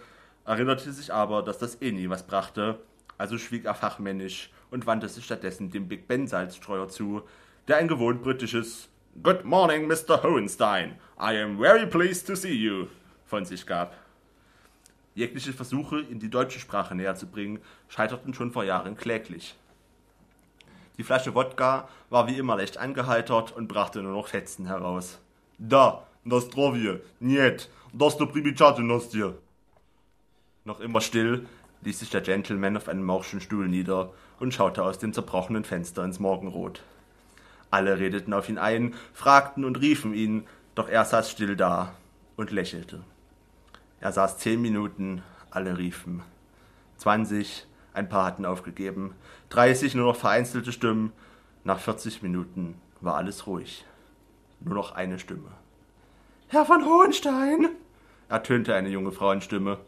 C: erinnerte sich aber, dass das eh nie was brachte, also schwieg er fachmännisch und wandte sich stattdessen dem Big Ben Salzstreuer zu, der ein gewohnt britisches Good morning, Mr. Hohenstein. I am very pleased to see you von sich gab. Jegliche Versuche, ihm die deutsche Sprache näher zu bringen, scheiterten schon vor Jahren kläglich. Die Flasche Wodka war wie immer leicht angeheitert und brachte nur noch Fetzen heraus. Da, das Trovie, niet, das Primicate nostie. Noch immer still ließ sich der Gentleman auf einem morschen Stuhl nieder und schaute aus dem zerbrochenen Fenster ins Morgenrot. Alle redeten auf ihn ein, fragten und riefen ihn, doch er saß still da und lächelte. Er saß zehn Minuten, alle riefen. Zwanzig, Ein paar hatten aufgegeben. 30 nur noch vereinzelte Stimmen. Nach 40 Minuten war alles ruhig. Nur noch eine Stimme. Herr von Hohenstein, ertönte eine junge Frauenstimme.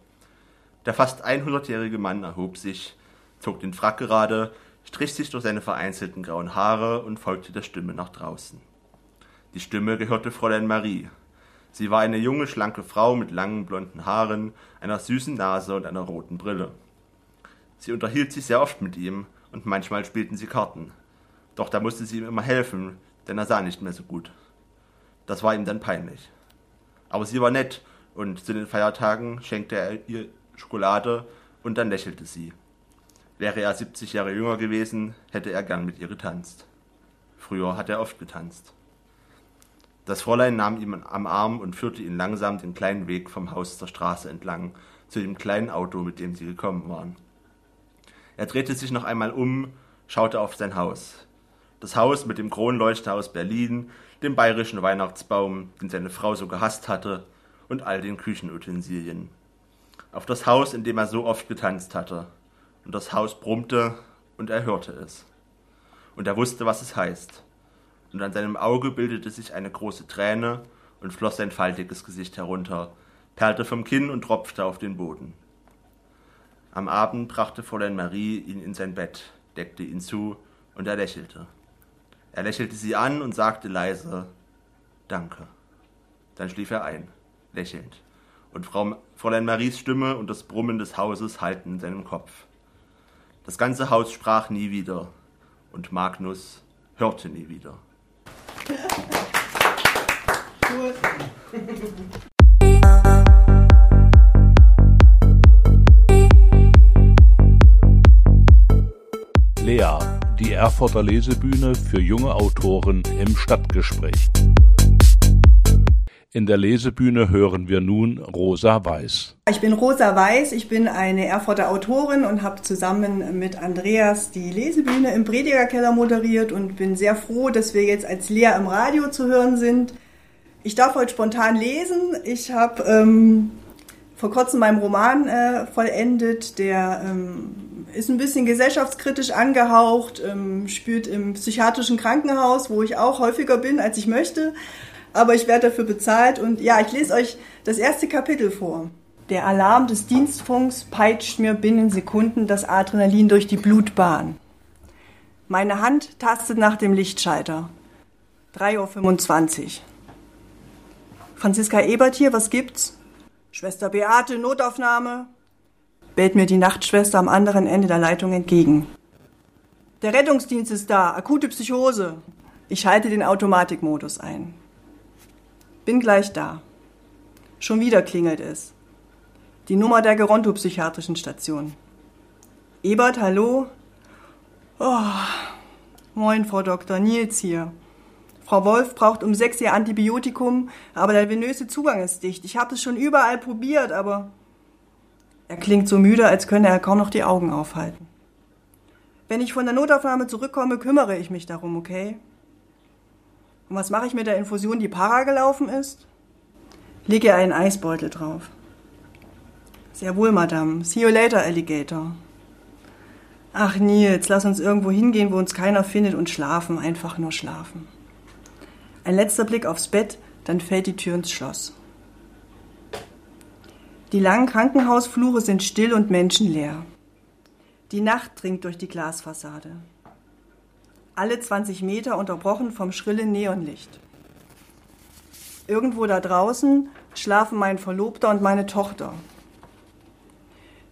C: Der fast 100-jährige Mann erhob sich, zog den Frack gerade, strich sich durch seine vereinzelten grauen Haare und folgte der Stimme nach draußen. Die Stimme gehörte Fräulein Marie. Sie war eine junge, schlanke Frau mit langen blonden Haaren, einer süßen Nase und einer roten Brille. Sie unterhielt sich sehr oft mit ihm und manchmal spielten sie Karten. Doch da musste sie ihm immer helfen, denn er sah nicht mehr so gut. Das war ihm dann peinlich. Aber sie war nett und zu den Feiertagen schenkte er ihr Schokolade und dann lächelte sie. Wäre er 70 Jahre jünger gewesen, hätte er gern mit ihr getanzt. Früher hat er oft getanzt. Das Fräulein nahm ihn am Arm und führte ihn langsam den kleinen Weg vom Haus zur Straße entlang, zu dem kleinen Auto, mit dem sie gekommen waren. Er drehte sich noch einmal um, schaute auf sein Haus. Das Haus mit dem Kronleuchter aus Berlin, dem bayerischen Weihnachtsbaum, den seine Frau so gehasst hatte, und all den Küchenutensilien. Auf das Haus, in dem er so oft getanzt hatte, und das Haus brummte, und er hörte es. Und er wusste, was es heißt. Und an seinem Auge bildete sich eine große Träne und floss sein faltiges Gesicht herunter, perlte vom Kinn und tropfte auf den Boden. Am Abend brachte Fräulein Marie ihn in sein Bett, deckte ihn zu, und er lächelte. Er lächelte sie an und sagte leise Danke. Dann schlief er ein, lächelnd, und Frau, Fräulein Maries Stimme und das Brummen des Hauses hallten in seinem Kopf. Das ganze Haus sprach nie wieder, und Magnus hörte nie wieder.
A: Lea, die Erfurter Lesebühne für junge Autoren im Stadtgespräch. In der Lesebühne hören wir nun Rosa Weiß.
D: Ich bin Rosa Weiß, ich bin eine Erfurter Autorin und habe zusammen mit Andreas die Lesebühne im Prediger Keller moderiert und bin sehr froh, dass wir jetzt als Lea im Radio zu hören sind. Ich darf heute spontan lesen. Ich habe ähm, vor kurzem meinen Roman äh, vollendet, der ähm, ist ein bisschen gesellschaftskritisch angehaucht, ähm, spielt im psychiatrischen Krankenhaus, wo ich auch häufiger bin, als ich möchte aber ich werde dafür bezahlt. Und ja, ich lese euch das erste Kapitel vor. Der Alarm des Dienstfunks peitscht mir binnen Sekunden das Adrenalin durch die Blutbahn. Meine Hand tastet nach dem Lichtschalter. 3.25 Uhr. Franziska Ebert hier, was gibt's? Schwester Beate, Notaufnahme. Bellt mir die Nachtschwester am anderen Ende der Leitung entgegen. Der Rettungsdienst ist da, akute Psychose. Ich schalte den Automatikmodus ein. Bin gleich da. Schon wieder klingelt es. Die Nummer der Geronto-psychiatrischen Station. Ebert, hallo? Oh, moin, Frau Dr. Nils hier. Frau Wolf braucht um sechs ihr Antibiotikum, aber der venöse Zugang ist dicht. Ich habe es schon überall probiert, aber er klingt so müde, als könne er kaum noch die Augen aufhalten. Wenn ich von der Notaufnahme zurückkomme, kümmere ich mich darum, okay? Und was mache ich mit der Infusion, die para gelaufen ist? Lege einen Eisbeutel drauf. Sehr wohl, Madame. See you later, Alligator. Ach, Nils, lass uns irgendwo hingehen, wo uns keiner findet und schlafen, einfach nur schlafen. Ein letzter Blick aufs Bett, dann fällt die Tür ins Schloss. Die langen Krankenhausflure sind still und menschenleer. Die Nacht dringt durch die Glasfassade alle 20 Meter unterbrochen vom schrillen Neonlicht. Irgendwo da draußen schlafen mein Verlobter und meine Tochter.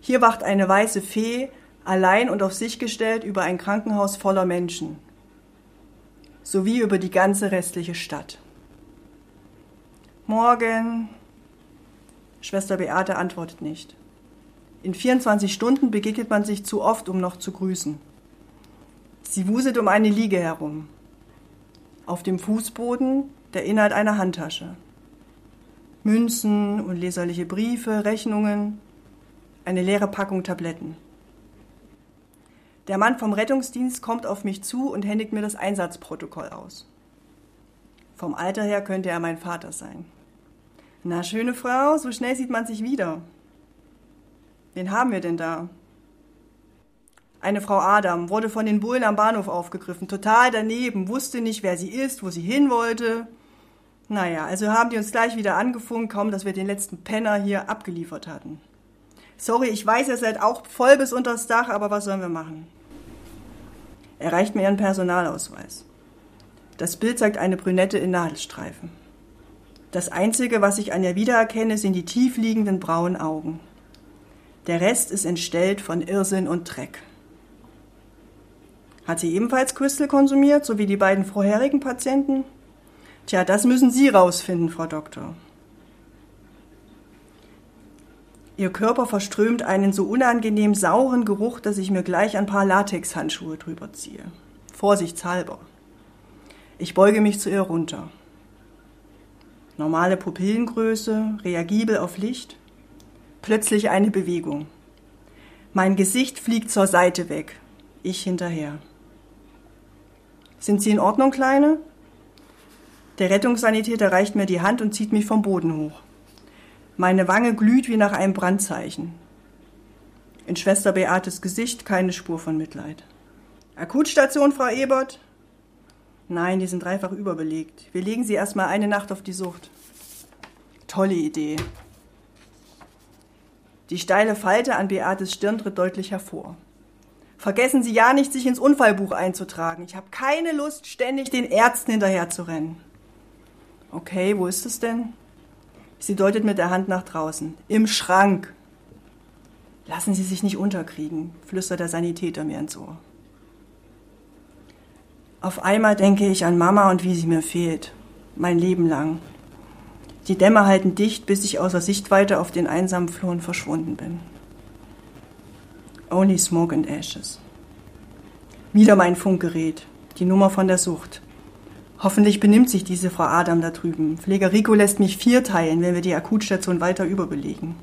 D: Hier wacht eine weiße Fee, allein und auf sich gestellt über ein Krankenhaus voller Menschen, sowie über die ganze restliche Stadt. Morgen. Schwester Beate antwortet nicht. In 24 Stunden begegnet man sich zu oft, um noch zu grüßen. Sie wuselt um eine Liege herum. Auf dem Fußboden der Inhalt einer Handtasche. Münzen und leserliche Briefe, Rechnungen, eine leere Packung Tabletten. Der Mann vom Rettungsdienst kommt auf mich zu und händigt mir das Einsatzprotokoll aus. Vom Alter her könnte er mein Vater sein. Na, schöne Frau, so schnell sieht man sich wieder. Wen haben wir denn da? Eine Frau Adam wurde von den Bullen am Bahnhof aufgegriffen, total daneben, wusste nicht, wer sie ist, wo sie hin wollte. Naja, also haben die uns gleich wieder angefunkt, kaum dass wir den letzten Penner hier abgeliefert hatten. Sorry, ich weiß, ihr seid auch voll bis unters Dach, aber was sollen wir machen? Er reicht mir ihren Personalausweis. Das Bild zeigt eine Brünette in Nadelstreifen. Das Einzige, was ich an ihr wiedererkenne, sind die tiefliegenden braunen Augen. Der Rest ist entstellt von Irrsinn und Dreck. Hat sie ebenfalls Crystal konsumiert, so wie die beiden vorherigen Patienten? Tja, das müssen Sie rausfinden, Frau Doktor. Ihr Körper verströmt einen so unangenehm sauren Geruch, dass ich mir gleich ein paar Latexhandschuhe drüber ziehe. Vorsichtshalber. Ich beuge mich zu ihr runter. Normale Pupillengröße, reagibel auf Licht. Plötzlich eine Bewegung. Mein Gesicht fliegt zur Seite weg. Ich hinterher. Sind Sie in Ordnung, Kleine? Der Rettungssanitäter reicht mir die Hand und zieht mich vom Boden hoch. Meine Wange glüht wie nach einem Brandzeichen. In Schwester Beates Gesicht keine Spur von Mitleid. Akutstation, Frau Ebert? Nein, die sind dreifach überbelegt. Wir legen sie erstmal eine Nacht auf die Sucht. Tolle Idee. Die steile Falte an Beates Stirn tritt deutlich hervor. Vergessen Sie ja nicht, sich ins Unfallbuch einzutragen. Ich habe keine Lust, ständig den Ärzten hinterher zu rennen. Okay, wo ist es denn? Sie deutet mit der Hand nach draußen. Im Schrank. Lassen Sie sich nicht unterkriegen, flüstert der Sanitäter mir ins Ohr. Auf einmal denke ich an Mama und wie sie mir fehlt. Mein Leben lang. Die Dämme halten dicht, bis ich außer Sichtweite auf den einsamen Flohen verschwunden bin. Only Smoke and Ashes. Wieder mein Funkgerät. Die Nummer von der Sucht. Hoffentlich benimmt sich diese Frau Adam da drüben. Pfleger Rico lässt mich vierteilen, wenn wir die Akutstation weiter überbelegen.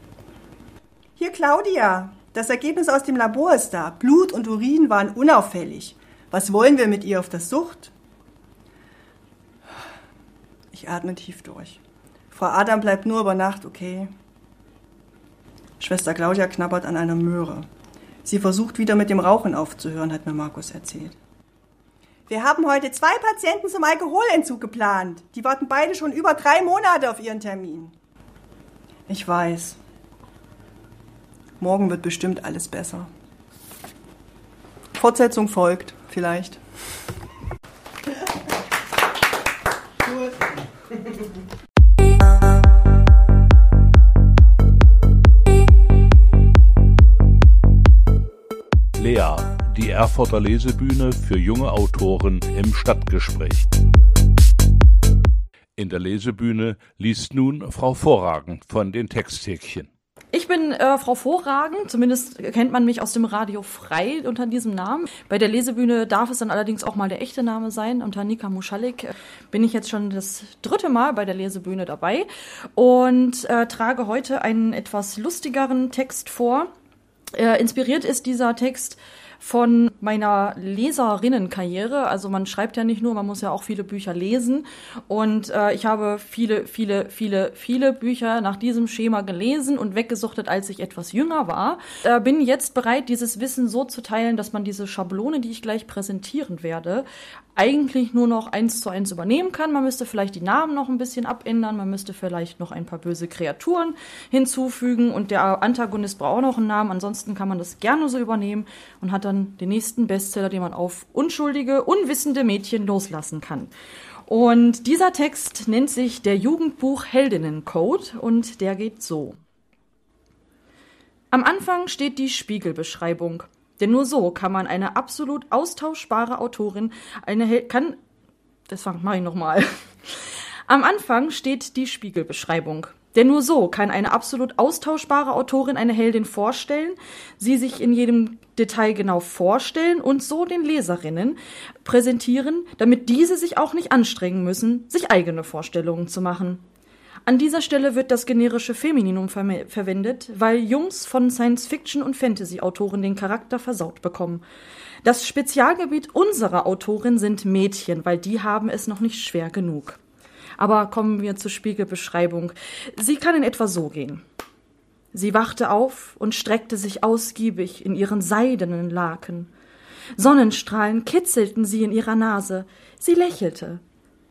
D: Hier, Claudia. Das Ergebnis aus dem Labor ist da. Blut und Urin waren unauffällig. Was wollen wir mit ihr auf der Sucht? Ich atme tief durch. Frau Adam bleibt nur über Nacht, okay? Schwester Claudia knabbert an einer Möhre. Sie versucht wieder mit dem Rauchen aufzuhören, hat mir Markus erzählt. Wir haben heute zwei Patienten zum Alkoholentzug geplant. Die warten beide schon über drei Monate auf ihren Termin. Ich weiß. Morgen wird bestimmt alles besser. Fortsetzung folgt, vielleicht.
A: Lea die Erfurter Lesebühne für junge Autoren im Stadtgespräch. In der Lesebühne liest nun Frau Vorragend von den Texthäkchen.
E: Ich bin äh, Frau Vorragend, zumindest kennt man mich aus dem Radio frei unter diesem Namen. Bei der Lesebühne darf es dann allerdings auch mal der echte Name sein. Unter Nika Muschalik bin ich jetzt schon das dritte Mal bei der Lesebühne dabei und äh, trage heute einen etwas lustigeren Text vor. Äh, inspiriert ist dieser Text von meiner Leserinnenkarriere. Also man schreibt ja nicht nur, man muss ja auch viele Bücher lesen. Und äh, ich habe viele, viele, viele, viele Bücher nach diesem Schema gelesen und weggesuchtet, als ich etwas jünger war. Äh, bin jetzt bereit, dieses Wissen so zu teilen, dass man diese Schablone, die ich gleich präsentieren werde, eigentlich nur noch eins zu eins übernehmen kann. Man müsste vielleicht die Namen noch ein bisschen abändern, man müsste vielleicht noch ein paar böse Kreaturen hinzufügen und der Antagonist braucht auch noch einen Namen. Ansonsten kann man das gerne so übernehmen und hat dann den nächsten Bestseller, den man auf unschuldige, unwissende Mädchen loslassen kann. Und dieser Text nennt sich der Jugendbuch Heldinnencode und der geht so. Am Anfang steht die Spiegelbeschreibung. Denn nur so kann man eine absolut austauschbare Autorin, eine Hel kann, das mache ich nochmal. *laughs* Am Anfang steht die Spiegelbeschreibung. Denn nur so kann eine absolut austauschbare Autorin eine Heldin vorstellen, sie sich in jedem Detail genau vorstellen und so den Leserinnen präsentieren, damit diese sich auch nicht anstrengen müssen, sich eigene Vorstellungen zu machen. An dieser Stelle wird das generische Femininum ver verwendet, weil Jungs von Science-Fiction- und Fantasy-Autoren den Charakter versaut bekommen. Das Spezialgebiet unserer Autorin sind Mädchen, weil die haben es noch nicht schwer genug. Aber kommen wir zur Spiegelbeschreibung. Sie kann in etwa so gehen. Sie wachte auf und streckte sich ausgiebig in ihren seidenen Laken. Sonnenstrahlen kitzelten sie in ihrer Nase. Sie lächelte.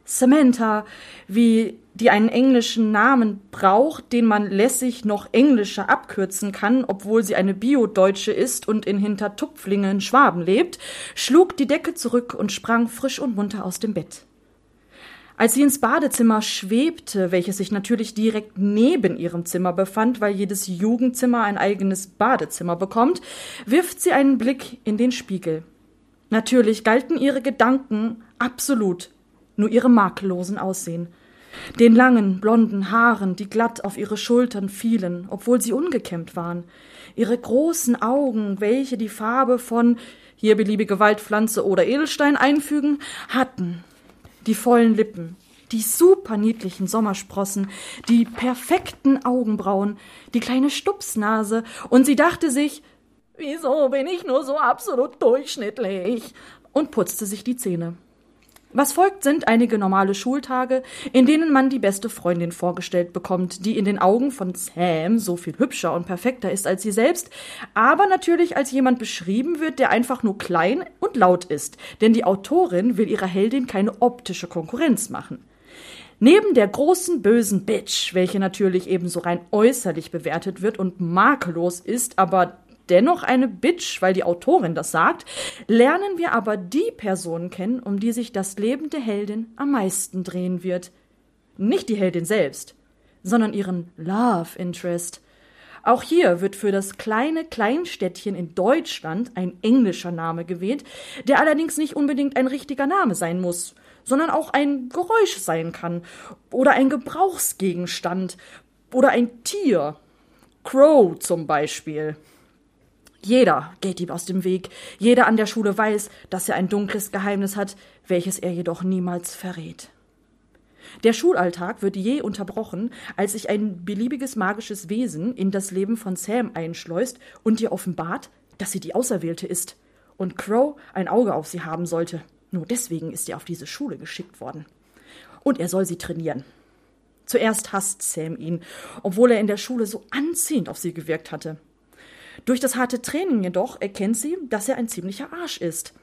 E: Samantha, wie die einen englischen Namen braucht, den man lässig noch englischer abkürzen kann, obwohl sie eine Bio-Deutsche ist und in Hintertupflingen in Schwaben lebt, schlug die Decke zurück und sprang frisch und munter aus dem Bett. Als sie ins Badezimmer schwebte, welches sich natürlich direkt neben ihrem Zimmer befand, weil jedes Jugendzimmer ein eigenes Badezimmer bekommt, wirft sie einen Blick in den Spiegel. Natürlich galten ihre Gedanken absolut nur ihrem makellosen Aussehen. Den langen, blonden Haaren, die glatt auf ihre Schultern fielen, obwohl sie ungekämmt waren. Ihre großen Augen, welche die Farbe von hier beliebige Waldpflanze oder Edelstein einfügen, hatten die vollen Lippen, die super niedlichen Sommersprossen, die perfekten Augenbrauen, die kleine Stupsnase, und sie dachte sich, wieso bin ich nur so absolut durchschnittlich? und putzte sich die Zähne. Was folgt, sind einige normale Schultage, in denen man die beste Freundin vorgestellt bekommt, die in den Augen von Sam so viel hübscher und perfekter ist als sie selbst, aber natürlich als jemand beschrieben wird, der einfach nur klein und laut ist, denn die Autorin will ihrer Heldin keine optische Konkurrenz machen. Neben der großen bösen Bitch, welche natürlich ebenso rein äußerlich bewertet wird und makellos ist, aber dennoch eine Bitch, weil die Autorin das sagt, lernen wir aber die Person kennen, um die sich das Leben der Heldin am meisten drehen wird. Nicht die Heldin selbst, sondern ihren Love Interest. Auch hier wird für das kleine Kleinstädtchen in Deutschland ein englischer Name gewählt, der allerdings nicht unbedingt ein richtiger Name sein muss, sondern auch ein Geräusch sein kann oder ein Gebrauchsgegenstand oder ein Tier. Crow zum Beispiel. Jeder geht ihm aus dem Weg, jeder an der Schule weiß, dass er ein dunkles Geheimnis hat, welches er jedoch niemals verrät. Der Schulalltag wird je unterbrochen, als sich ein beliebiges magisches Wesen in das Leben von Sam einschleust und ihr offenbart, dass sie die Auserwählte ist und Crow ein Auge auf sie haben sollte. Nur deswegen ist er auf diese Schule geschickt worden. Und er soll sie trainieren. Zuerst hasst Sam ihn, obwohl er in der Schule so anziehend auf sie gewirkt hatte. Durch das harte Training jedoch erkennt sie, dass er ein ziemlicher Arsch ist.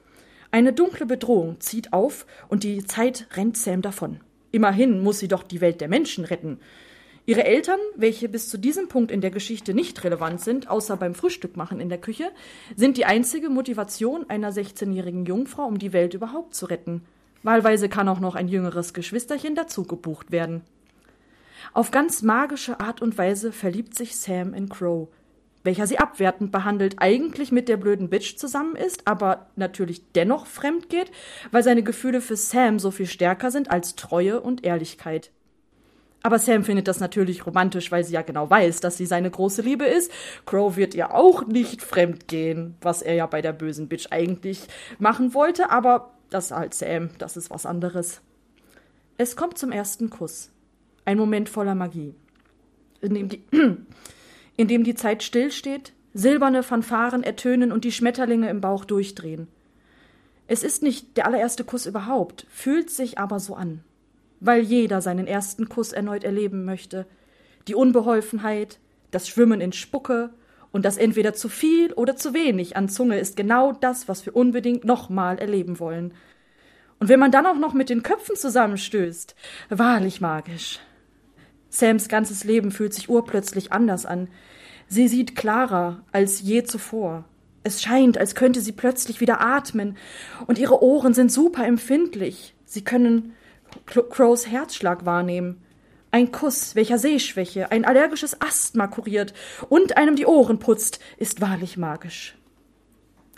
E: Eine dunkle Bedrohung zieht auf und die Zeit rennt Sam davon. Immerhin muss sie doch die Welt der Menschen retten. Ihre Eltern, welche bis zu diesem Punkt in der Geschichte nicht relevant sind, außer beim Frühstück machen in der Küche, sind die einzige Motivation einer 16-jährigen Jungfrau, um die Welt überhaupt zu retten. Wahlweise kann auch noch ein jüngeres Geschwisterchen dazu gebucht werden. Auf ganz magische Art und Weise verliebt sich Sam in Crow, welcher sie abwertend behandelt, eigentlich mit der blöden Bitch zusammen ist, aber natürlich dennoch fremd geht, weil seine Gefühle für Sam so viel stärker sind als Treue und Ehrlichkeit. Aber Sam findet das natürlich romantisch, weil sie ja genau weiß, dass sie seine große Liebe ist. Crow wird ihr auch nicht fremd gehen, was er ja bei der bösen Bitch eigentlich machen wollte, aber das ist halt Sam, das ist was anderes. Es kommt zum ersten Kuss. Ein Moment voller Magie. In dem die *clears throat* in dem die Zeit stillsteht, silberne Fanfaren ertönen und die Schmetterlinge im Bauch durchdrehen. Es ist nicht der allererste Kuss überhaupt, fühlt sich aber so an, weil jeder seinen ersten Kuss erneut erleben möchte. Die Unbeholfenheit, das Schwimmen in Spucke und das entweder zu viel oder zu wenig an Zunge ist genau das, was wir unbedingt nochmal erleben wollen. Und wenn man dann auch noch mit den Köpfen zusammenstößt, wahrlich magisch. Sams ganzes Leben fühlt sich urplötzlich anders an. Sie sieht klarer als je zuvor. Es scheint, als könnte sie plötzlich wieder atmen, und ihre Ohren sind super empfindlich. Sie können Crows Herzschlag wahrnehmen. Ein Kuss, welcher Sehschwäche, ein allergisches Asthma kuriert und einem die Ohren putzt, ist wahrlich magisch.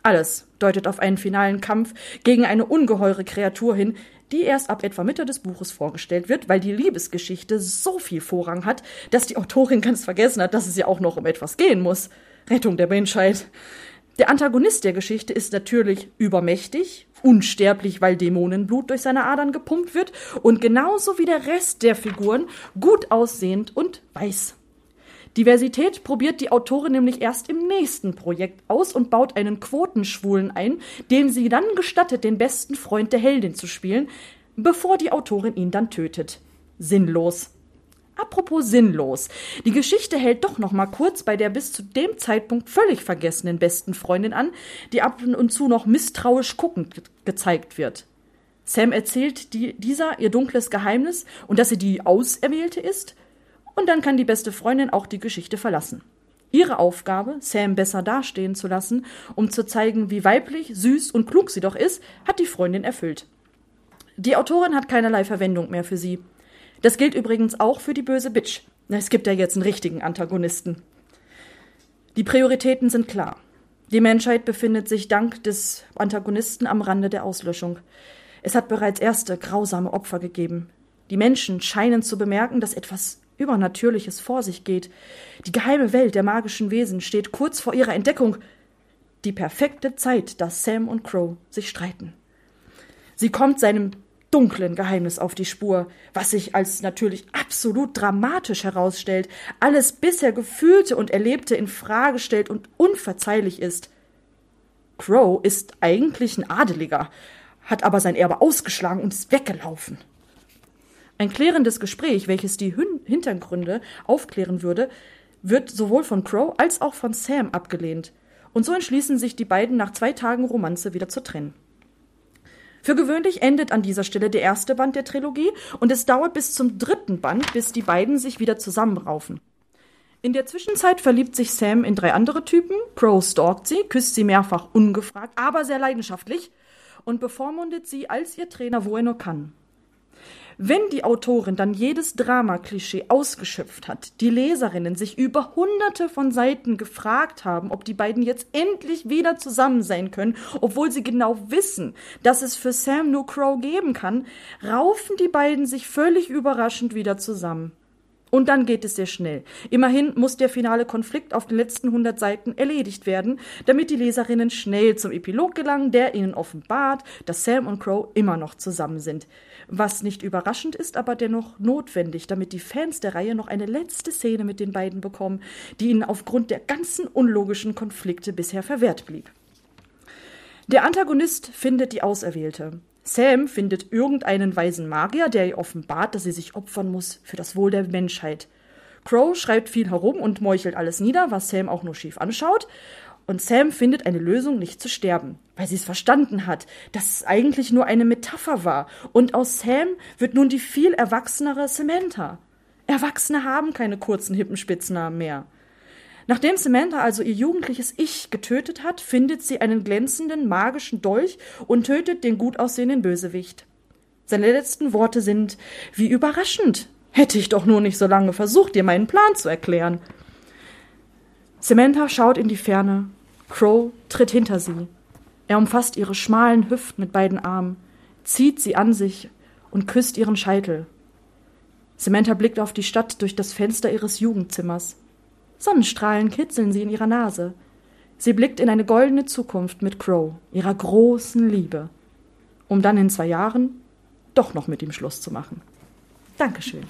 E: Alles deutet auf einen finalen Kampf gegen eine ungeheure Kreatur hin, die erst ab etwa Mitte des Buches vorgestellt wird, weil die Liebesgeschichte so viel Vorrang hat, dass die Autorin ganz vergessen hat, dass es ja auch noch um etwas gehen muss. Rettung der Menschheit. Der Antagonist der Geschichte ist natürlich übermächtig, unsterblich, weil Dämonenblut durch seine Adern gepumpt wird und genauso wie der Rest der Figuren gut aussehend und weiß. Diversität probiert die Autorin nämlich erst im nächsten Projekt aus und baut einen Quotenschwulen ein, dem sie dann gestattet, den besten Freund der Heldin zu spielen, bevor die Autorin ihn dann tötet. Sinnlos. Apropos sinnlos. Die Geschichte hält doch noch mal kurz bei der bis zu dem Zeitpunkt völlig vergessenen besten Freundin an, die ab und zu noch misstrauisch guckend ge gezeigt wird. Sam erzählt die, dieser ihr dunkles Geheimnis und dass sie die Auserwählte ist, und dann kann die beste Freundin auch die Geschichte verlassen. Ihre Aufgabe, Sam besser dastehen zu lassen, um zu zeigen, wie weiblich, süß und klug sie doch ist, hat die Freundin erfüllt. Die Autorin hat keinerlei Verwendung mehr für sie. Das gilt übrigens auch für die böse Bitch. Es gibt ja jetzt einen richtigen Antagonisten. Die Prioritäten sind klar. Die Menschheit befindet sich dank des Antagonisten am Rande der Auslöschung. Es hat bereits erste grausame Opfer gegeben. Die Menschen scheinen zu bemerken, dass etwas Übernatürliches vor sich geht. Die geheime Welt der magischen Wesen steht kurz vor ihrer Entdeckung. Die perfekte Zeit, dass Sam und Crow sich streiten. Sie kommt seinem dunklen Geheimnis auf die Spur, was sich als natürlich absolut dramatisch herausstellt, alles bisher Gefühlte und Erlebte in Frage stellt und unverzeihlich ist. Crow ist eigentlich ein Adeliger, hat aber sein Erbe ausgeschlagen und ist weggelaufen. Ein klärendes Gespräch, welches die Hintergründe aufklären würde, wird sowohl von Crow als auch von Sam abgelehnt. Und so entschließen sich die beiden nach zwei Tagen Romanze wieder zu trennen. Für gewöhnlich endet an dieser Stelle der erste Band der Trilogie und es dauert bis zum dritten Band, bis die beiden sich wieder zusammenraufen. In der Zwischenzeit verliebt sich Sam in drei andere Typen. Crow stalkt sie, küsst sie mehrfach ungefragt, aber sehr leidenschaftlich und bevormundet sie als ihr Trainer, wo er nur kann. Wenn die Autorin dann jedes Drama-Klischee ausgeschöpft hat, die Leserinnen sich über hunderte von Seiten gefragt haben, ob die beiden jetzt endlich wieder zusammen sein können, obwohl sie genau wissen, dass es für Sam nur Crow geben kann, raufen die beiden sich völlig überraschend wieder zusammen. Und dann geht es sehr schnell. Immerhin muss der finale Konflikt auf den letzten 100 Seiten erledigt werden, damit die Leserinnen schnell zum Epilog gelangen, der ihnen offenbart, dass Sam und Crow immer noch zusammen sind. Was nicht überraschend ist, aber dennoch notwendig, damit die Fans der Reihe noch eine letzte Szene mit den beiden bekommen, die ihnen aufgrund der ganzen unlogischen Konflikte bisher verwehrt blieb. Der Antagonist findet die Auserwählte. Sam findet irgendeinen weisen Magier, der ihr offenbart, dass sie sich opfern muss für das Wohl der Menschheit. Crow schreibt viel herum und meuchelt alles nieder, was Sam auch nur schief anschaut. Und Sam findet eine Lösung, nicht zu sterben, weil sie es verstanden hat, dass es eigentlich nur eine Metapher war. Und aus Sam wird nun die viel erwachsenere Samantha. Erwachsene haben keine kurzen, hippen Spitznamen mehr. Nachdem Samantha also ihr jugendliches Ich getötet hat, findet sie einen glänzenden, magischen Dolch und tötet den gut aussehenden Bösewicht. Seine letzten Worte sind Wie überraschend. Hätte ich doch nur nicht so lange versucht, dir meinen Plan zu erklären. Samantha schaut in die Ferne. Crow tritt hinter sie. Er umfasst ihre schmalen Hüften mit beiden Armen, zieht sie an sich und küsst ihren Scheitel. Samantha blickt auf die Stadt durch das Fenster ihres Jugendzimmers. Sonnenstrahlen kitzeln sie in ihrer Nase. Sie blickt in eine goldene Zukunft mit Crow, ihrer großen Liebe, um dann in zwei Jahren doch noch mit ihm Schluss zu machen. Dankeschön.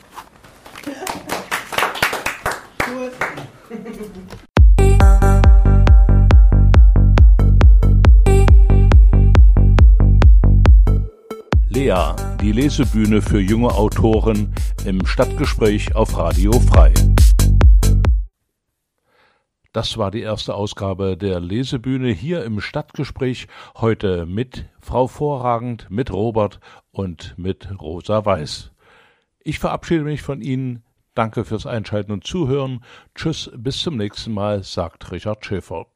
A: Lea, die Lesebühne für junge Autoren im Stadtgespräch auf Radio Frei. Das war die erste Ausgabe der Lesebühne hier im Stadtgespräch. Heute mit Frau Vorragend, mit Robert und mit Rosa Weiß. Ich verabschiede mich von Ihnen. Danke fürs Einschalten und Zuhören. Tschüss, bis zum nächsten Mal, sagt Richard Schäfer.